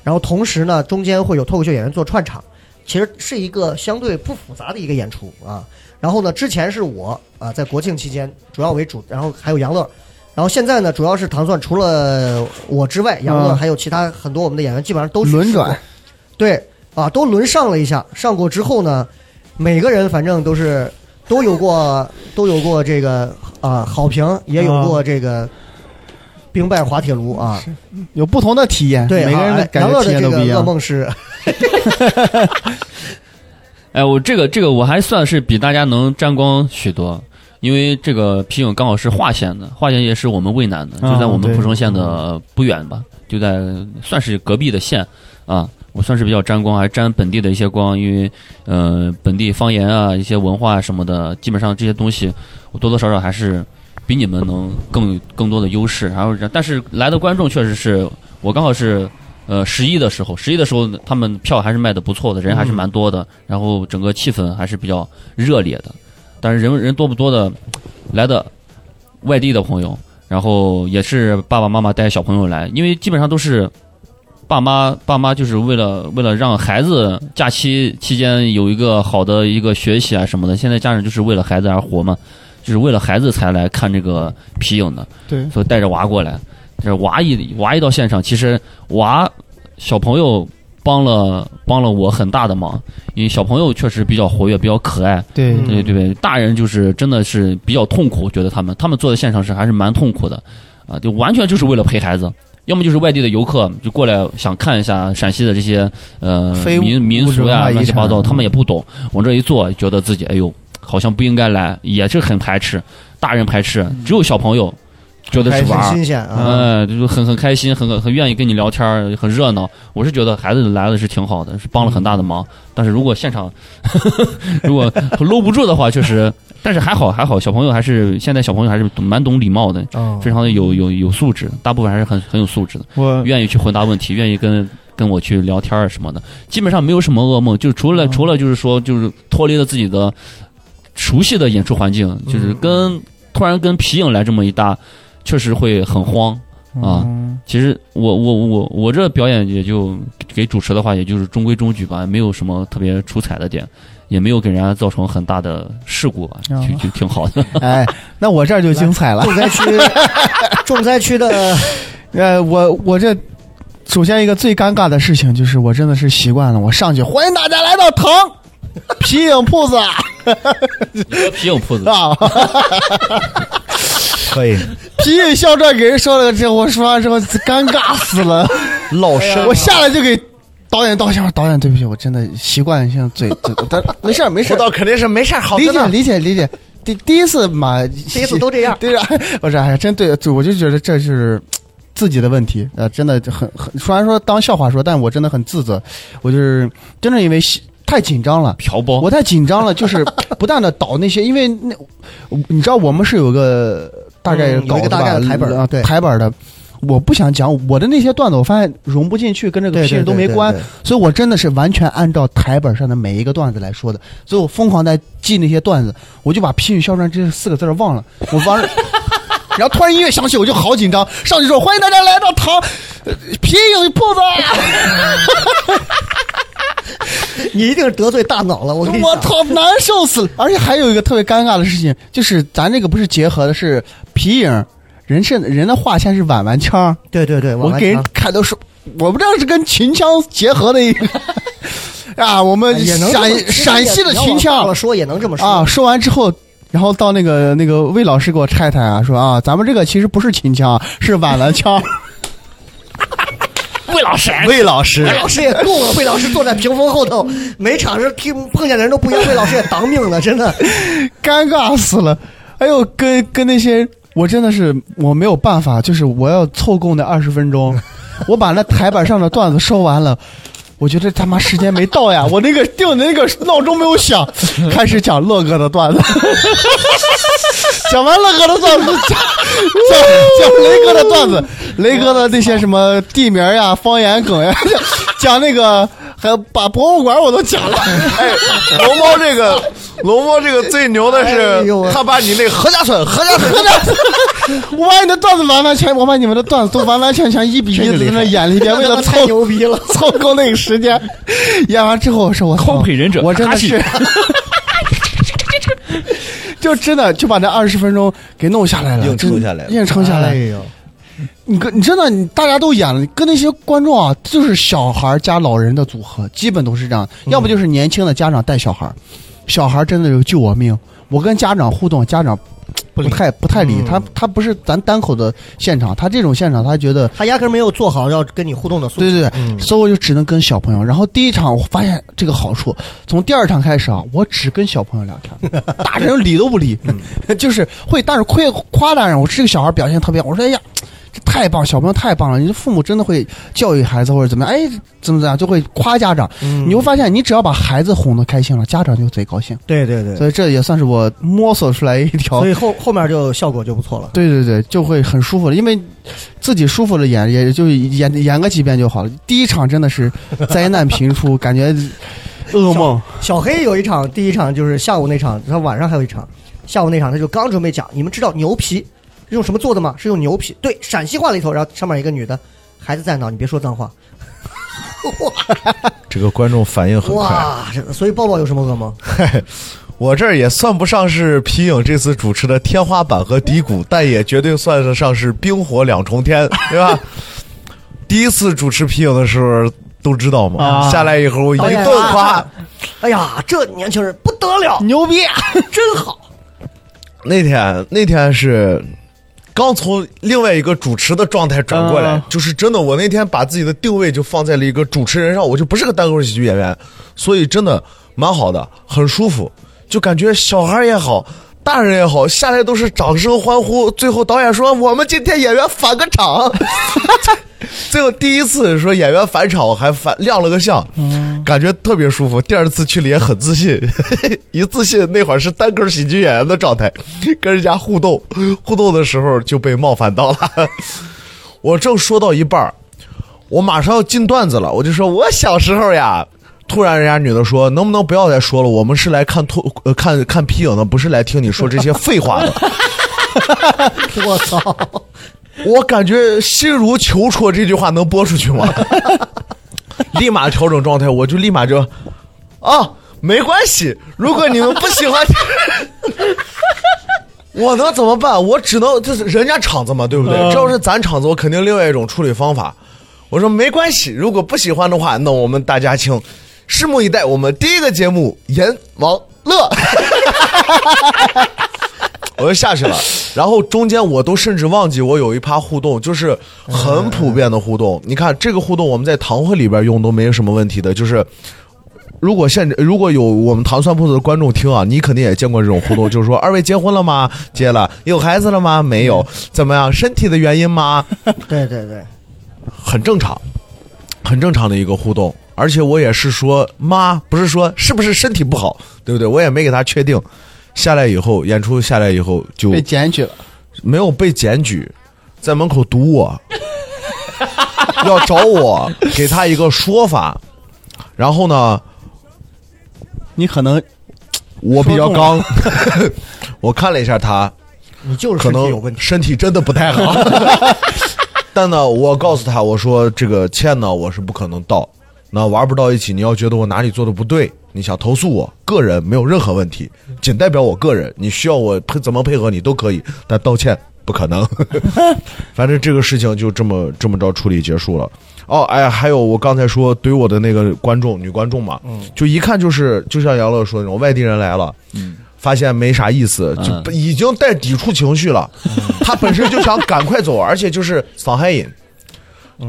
然后同时呢，中间会有脱口秀演员做串场，其实是一个相对不复杂的一个演出啊。然后呢，之前是我啊，在国庆期间主要为主，然后还有杨乐。然后现在呢，主要是糖蒜，除了我之外，杨乐嗯还有其他很多我们的演员，基本上都轮转，对啊，都轮上了一下。上过之后呢，每个人反正都是都有过 都有过这个啊好评，也有过这个兵败滑铁卢啊。有不同的体验，对，每个人啊的体验都不一样。梦是，哎，我这个这个我还算是比大家能沾光许多，因为这个皮影刚好是华县的，华县也是我们渭南的，就在我们蒲城县的不远吧，就在算是隔壁的县啊。我算是比较沾光，还沾本地的一些光，因为呃本地方言啊、一些文化什么的，基本上这些东西我多多少少还是比你们能更更多的优势。然后，但是来的观众确实是我刚好是呃十一的时候，十一的时候他们票还是卖的不错的，人还是蛮多的，然后整个气氛还是比较热烈的。但是人人多不多的，来的外地的朋友，然后也是爸爸妈妈带小朋友来，因为基本上都是爸妈爸妈就是为了为了让孩子假期期间有一个好的一个学习啊什么的，现在家长就是为了孩子而活嘛，就是为了孩子才来看这个皮影的，对，所以带着娃过来，这娃一娃一到现场，其实娃小朋友帮了帮了我很大的忙，因为小朋友确实比较活跃，比较可爱，对嗯对对对，大人就是真的是比较痛苦，觉得他们他们做的现场是还是蛮痛苦的，啊，就完全就是为了陪孩子。要么就是外地的游客就过来想看一下陕西的这些呃民民俗呀乱七八糟，他们也不懂。往这一坐，觉得自己哎呦好像不应该来，也是很排斥。大人排斥，只有小朋友觉得是玩儿，新鲜啊。嗯，就是很很开心，很很很愿意跟你聊天儿，很热闹。我是觉得孩子来了是挺好的，是帮了很大的忙。但是如果现场 如果 搂不住的话，确实，但是还好还好，小朋友还是现在小朋友还是蛮懂礼貌的，哦。非常的有有有素质，大部分还是很很有素质的，我愿意去回答问题，愿意跟。跟我去聊天儿什么的，基本上没有什么噩梦，就除了、除了就是说，就是脱离了自己的熟悉的演出环境，就是跟、突然跟皮影来这么一搭，确实会很慌啊。嗯其实我我我我这表演也就给主持的话，也就是中规中矩吧，没有什么特别出彩的点，也没有给人家造成很大的事故吧，哦。就就挺好的。哎，那我这儿就精彩了。重灾区，重灾区的呃，我我这首先一个最尴尬的事情就是，我真的是习惯了，我上去欢迎大家来到唐皮影铺子啊皮影铺子，啊，可以。皮影笑传给人说了个这，我说完之后尴尬死了，老生我下来就给导演道歉，导演对不起，我真的习惯性嘴 嘴，但没事儿没事儿，辅导肯定是没事儿，好理解。理解理解。第第一次嘛，第 第一次都这样。对啊，我说哎呀，真对，就我就觉得这是自己的问题，呃，真的很很，虽然说当笑话说，但我真的很自责，我就是真的因为太紧张了。嫖包我太紧张了，就是不断的导那些，因为那你知道我们是有个大概搞嗯有一个大概的台本啊对台本的，我不想讲我的那些段子，我发现融不进去，跟这个对皮影都没关，所以我真的是完全按照台本上的每一个段子来说的，所以我疯狂在记那些段子，我就把“皮影肖战”这四个字儿忘了，我忘了。然后突然音乐响起，我就好紧张，上去说：“欢迎大家来到唐呃皮影铺子。你一定是得罪大脑了，我。我操，难受死了！而且还有一个特别尴尬的事情，就是咱这个不是结合的是皮影，人是人的话现在是碗碗腔，对对对，我给人看都是，我不知道是跟秦腔结合的一个 啊，我们也能陕陕西的秦腔我说也能这么说啊，说完之后。然后到那个那个魏老师给我拆台啊，说啊，咱们这个其实不是秦腔，是碗碗腔。魏老师，魏老师魏老师也够了，魏老师坐在屏风后头，每场是听碰见的人都不一样，魏老师也当命了，真的。尴尬死了。哎呦，跟跟那些，我真的是我没有办法，就是我要凑够那二十分钟，我把那台板上的段子说完了。我觉得他妈时间没到呀，我那个定的那个闹钟没有响，开始讲乐哥的段子，讲完乐哥的段子，讲讲讲雷哥的段子，雷哥的那些什么地名呀、方言梗呀，讲那个还把博物馆我都讲了。哎，龙猫这个，龙猫这个最牛的是，他把你那个何家村，何家村，何家村 我把你的段子完完全，我把你们的段子都完完全全一比一的在那演了一遍，为了太凑牛逼了。凑够那个时间，演完之后我说我操康配忍者我真的是，就真的就把这二十分钟给弄下来了，硬撑下来了硬撑下来。哎呦，你跟你真的你大家都演了，跟那些观众啊，就是小孩加老人的组合，基本都是这样，要不就是年轻的家长带小孩，小孩真的有救我命。我跟家长互动，家长不太不太理嗯他，他不是咱单口的现场，他这种现场他觉得。他压根儿没有做好要跟你互动的素质。对对对，嗯所以我就只能跟小朋友。然后第一场我发现这个好处，从第二场开始啊，我只跟小朋友聊天，大人理都不理，就是会，但是会夸大人。我这个小孩表现特别好，我说哎呀，这太棒，小朋友太棒了。你的父母真的会教育孩子或者怎么样，哎，怎么怎么样，就会夸家长。嗯你会发现，你只要把孩子哄得开心了，家长就贼高兴。对对对，所以这也算是我摸索出来一条所以后后面就效果就不错了。对对对，就会很舒服了，因为自己舒服了演，也就演演个几遍就好了。第一场真的是灾难频出，感觉噩梦。小黑有一场，第一场就是下午那场，他晚上还有一场，下午那场他就刚准备讲，你们知道牛皮是用什么做的吗？是用牛皮，对，陕西话里头，然后上面一个女的，孩子在哪？你别说脏话。这个观众反应很快。哇，这个所以抱抱有什么噩梦？我这儿也算不上是皮影这次主持的天花板和低谷，但也绝对算得上是冰火两重天，对吧？第一次主持皮影的时候都知道嘛，啊下来以后一顿夸。哎呀，这年轻人不得了，牛逼！真好。那天那天是刚从另外一个主持的状态转过来，嗯就是真的，我那天把自己的定位就放在了一个主持人上，我就不是个单口喜剧演员，所以真的蛮好的，很舒服，就感觉小孩也好。大人也好，下来都是掌声欢呼。最后导演说：“我们今天演员返个场。”最后第一次说演员返场，我还返亮了个相，感觉特别舒服。第二次去了也很自信，一自信那会儿是单口喜剧演员的状态，跟人家互动，互动的时候就被冒犯到了。我正说到一半儿我马上要进段子了，我就说我小时候呀。突然，人家女的说：“能不能不要再说了？我们是来看脱呃看看皮影的，不是来听你说这些废话的。”我操！我感觉心如求戳这句话能播出去吗？立马调整状态，我就立马就啊，没关系，如果你们不喜欢，我能怎么办？我只能就是人家场子嘛，对不对？这要是咱场子，我肯定另外一种处理方法。我说没关系，如果不喜欢的话，那我们大家请拭目以待。我们第一个节目《阎王乐》。我就下去了，然后中间我都甚至忘记我有一趴互动，就是很普遍的互动。你看这个互动，我们在堂会里边用都没有什么问题的，就是。如果现如果有我们糖蒜铺子的观众听啊，你肯定也见过这种互动，就是说二位结婚了吗？结了。有孩子了吗？没有。怎么样？身体的原因吗？对对对，很正常，很正常的一个互动。而且我也是说妈，不是说是不是身体不好，对不对？我也没给他确定。下来以后，演出下来以后就被检举了，没有被检举，在门口堵我，要找我给他一个说法。然后呢，你可能我比较刚，我看了一下他，你就是可能身体有问题。身体真的不太好。但呢，我告诉他，我说这个钱呢，我是不可能到。那玩不到一起，你要觉得我哪里做的不对，你想投诉我，个人没有任何问题，仅代表我个人。你需要我配怎么配合你都可以，但道歉不可能。反正这个事情就这么这么着处理结束了。哦，哎呀，还有我刚才说怼我的那个观众女观众嘛，就一看就是就像杨乐说的那种外地人来了，发现没啥意思，就已经带抵触情绪了。他本身就想赶快走，而且就是伤害瘾，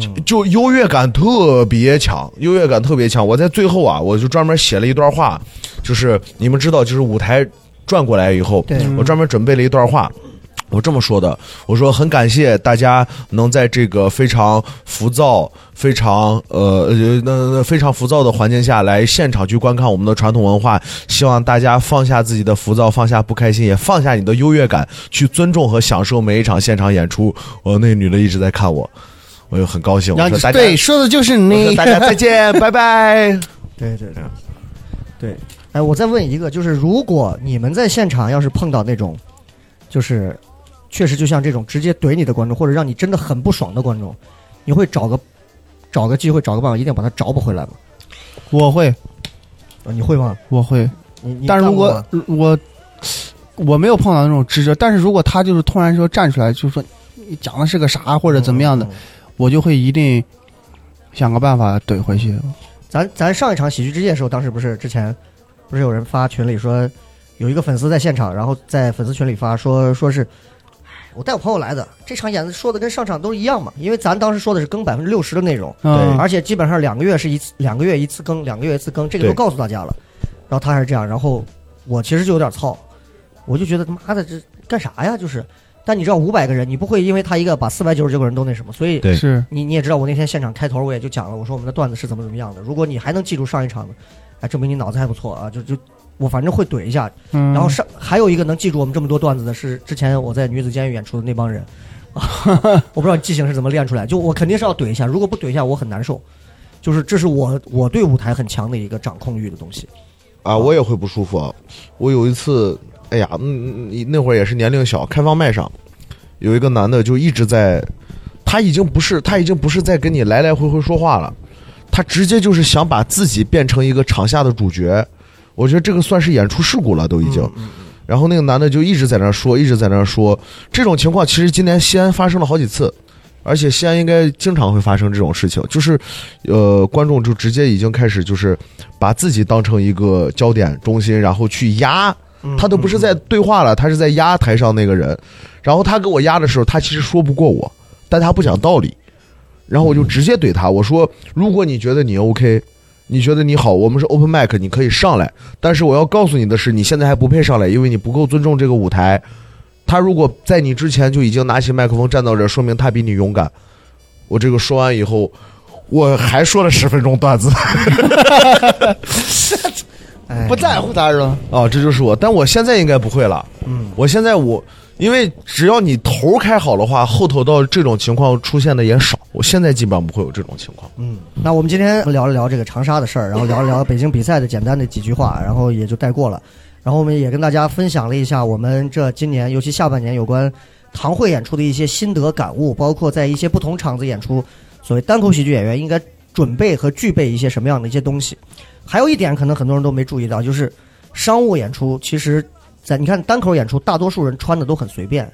就就优越感特别强，优越感特别强。我在最后啊，我就专门写了一段话，就是你们知道，就是舞台转过来以后，我专门准备了一段话。我这么说的，我说很感谢大家能在这个非常浮躁、非常呃呃那那非常浮躁的环境下来现场去观看我们的传统文化。希望大家放下自己的浮躁，放下不开心，也放下你的优越感，去尊重和享受每一场现场演出。我那女的一直在看我，我就很高兴。我然后说大家对，说的就是我说你。大家再见，拜拜。对对对，对。哎，我再问一个，就是如果你们在现场要是碰到那种，就是确实就像这种直接怼你的观众，或者让你真的很不爽的观众，你会找个找个机会，找个办法，一定把他找补回来吗？我会，呃你会吗？我会。你你但是如果我我没有碰到那种直接，但是如果他就是突然说站出来，就说你讲的是个啥或者怎么样的，嗯嗯嗯我就会一定想个办法怼回去。咱咱上一场喜剧之夜的时候，当时不是之前不是有人发群里说，有一个粉丝在现场，然后在粉丝群里发说说是。哎我带我朋友来的，这场演的说的跟上场都一样嘛，因为咱当时说的是更百分之六十的内容，嗯而且基本上两个月是一次，两个月一次更，两个月一次更，这个都告诉大家了。然后他还是这样，然后我其实就有点操，我就觉得他妈的这干啥呀？就是，但你知道五百个人，你不会因为他一个把四百九十九个人都那什么，所以对是你你也知道，我那天现场开头我也就讲了，我说我们的段子是怎么怎么样的。如果你还能记住上一场的，哎，证明你脑子还不错啊！就就我反正会怼一下。嗯然后上还有一个能记住我们这么多段子的是之前我在女子监狱演出的那帮人，啊、我不知道记性是怎么练出来，就我肯定是要怼一下，如果不怼一下我很难受。就是这是我我对舞台很强的一个掌控欲的东西。啊，我也会不舒服啊。我有一次，哎呀，嗯，嗯那会儿也是年龄小，开放麦上有一个男的就一直在，他已经不是他已经不是在跟你来来回回说话了，他直接就是想把自己变成一个场下的主角。我觉得这个算是演出事故了，都已经。然后那个男的就一直在那儿说，一直在那儿说，这种情况其实今年西安发生了好几次，而且西安应该经常会发生这种事情，就是，呃，观众就直接已经开始就是把自己当成一个焦点中心，然后去压，嗯他都不是在对话了，他是在压台上那个人，然后他给我压的时候，他其实说不过我，但他不讲道理，然后我就直接怼他，我说，如果你觉得你 OK。你觉得你好，我们是 open mic，你可以上来，但是我要告诉你的是，你现在还不配上来，因为你不够尊重这个舞台。他如果在你之前就已经拿起麦克风站到这儿，说明他比你勇敢。我这个说完以后，我还说了十分钟段子。哎，不在乎他是吧？哦，这就是我，但我现在应该不会了。嗯，我现在我，因为只要你头开好的话，后头到这种情况出现的也少。我现在基本上不会有这种情况。嗯，那我们今天聊了聊这个长沙的事儿，然后聊了聊北京比赛的简单的几句话，然后也就带过了。然后我们也跟大家分享了一下我们这今年，尤其下半年有关堂会演出的一些心得感悟，包括在一些不同场子演出，所谓单口喜剧演员应该准备和具备一些什么样的一些东西。还有一点，可能很多人都没注意到，就是商务演出，其实在你看单口演出，大多数人穿的都很随便，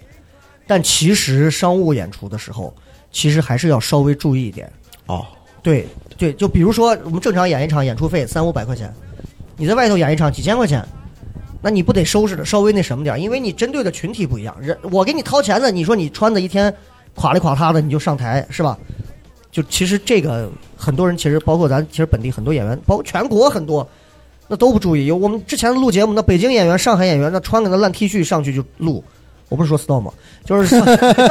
但其实商务演出的时候，其实还是要稍微注意一点。哦，对对，就比如说我们正常演一场演出费三五百块钱，你在外头演一场几千块钱，那你不得收拾的稍微那什么点儿？因为你针对的群体不一样。人我给你掏钱的，你说你穿的一天垮里垮塌的，你就上台是吧？就其实这个很多人其实包括咱其实本地很多演员，包括全国很多，那都不注意。有我们之前录节目，那北京演员、上海演员，那穿个那烂 T 恤上去就录。我不是说 storm，就是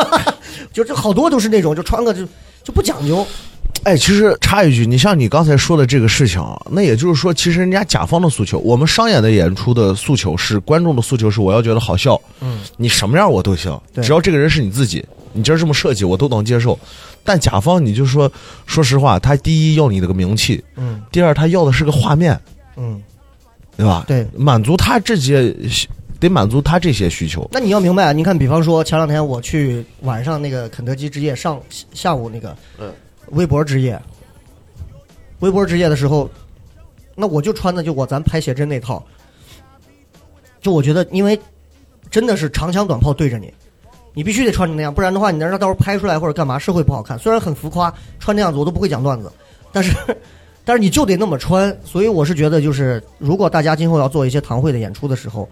就这好多都是那种就穿个就就不讲究。哎，其实插一句，你像你刚才说的这个事情啊，那也就是说，其实人家甲方的诉求，我们商演的演出的诉求是观众的诉求是我要觉得好笑，嗯，你什么样我都行，只要这个人是你自己，你今儿这么设计我都能接受。但甲方你就说，说实话，他第一要你这个名气，嗯第二他要的是个画面，嗯，对吧？对。满足他这些，得满足他这些需求。那你要明白啊，你看，比方说前两天我去晚上那个肯德基之夜，上下午那个，嗯，微博之夜，微博之夜的时候，那我就穿的就我咱拍写真那套，就我觉得，因为真的是长枪短炮对着你，你必须得穿成那样，不然的话，你那到时候拍出来或者干嘛是会不好看。虽然很浮夸，穿那样子我都不会讲段子，但是 但是你就得那么穿。所以我是觉得，就是如果大家今后要做一些堂会的演出的时候，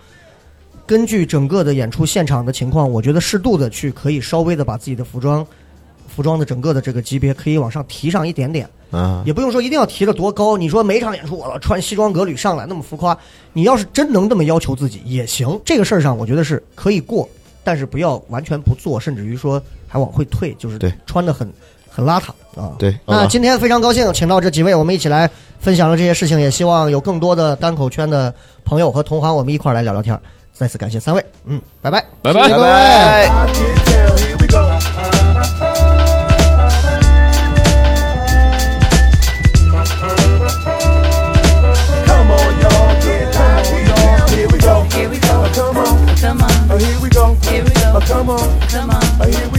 根据整个的演出现场的情况，我觉得适度的去可以稍微的把自己的服装。服装的整个的这个级别可以往上提上一点点，啊，也不用说一定要提的多高。你说每场演出我要穿西装革履上来那么浮夸，你要是真能那么要求自己也行。这个事儿上我觉得是可以过，但是不要完全不做，甚至于说还往回退，就是对穿的很很邋遢啊。对。那今天非常高兴，请到这几位，我们一起来分享了这些事情，也希望有更多的单口圈的朋友和同行，我们一块儿来聊聊天儿。再次感谢三位，嗯，拜拜。拜拜拜. Come on. Come on.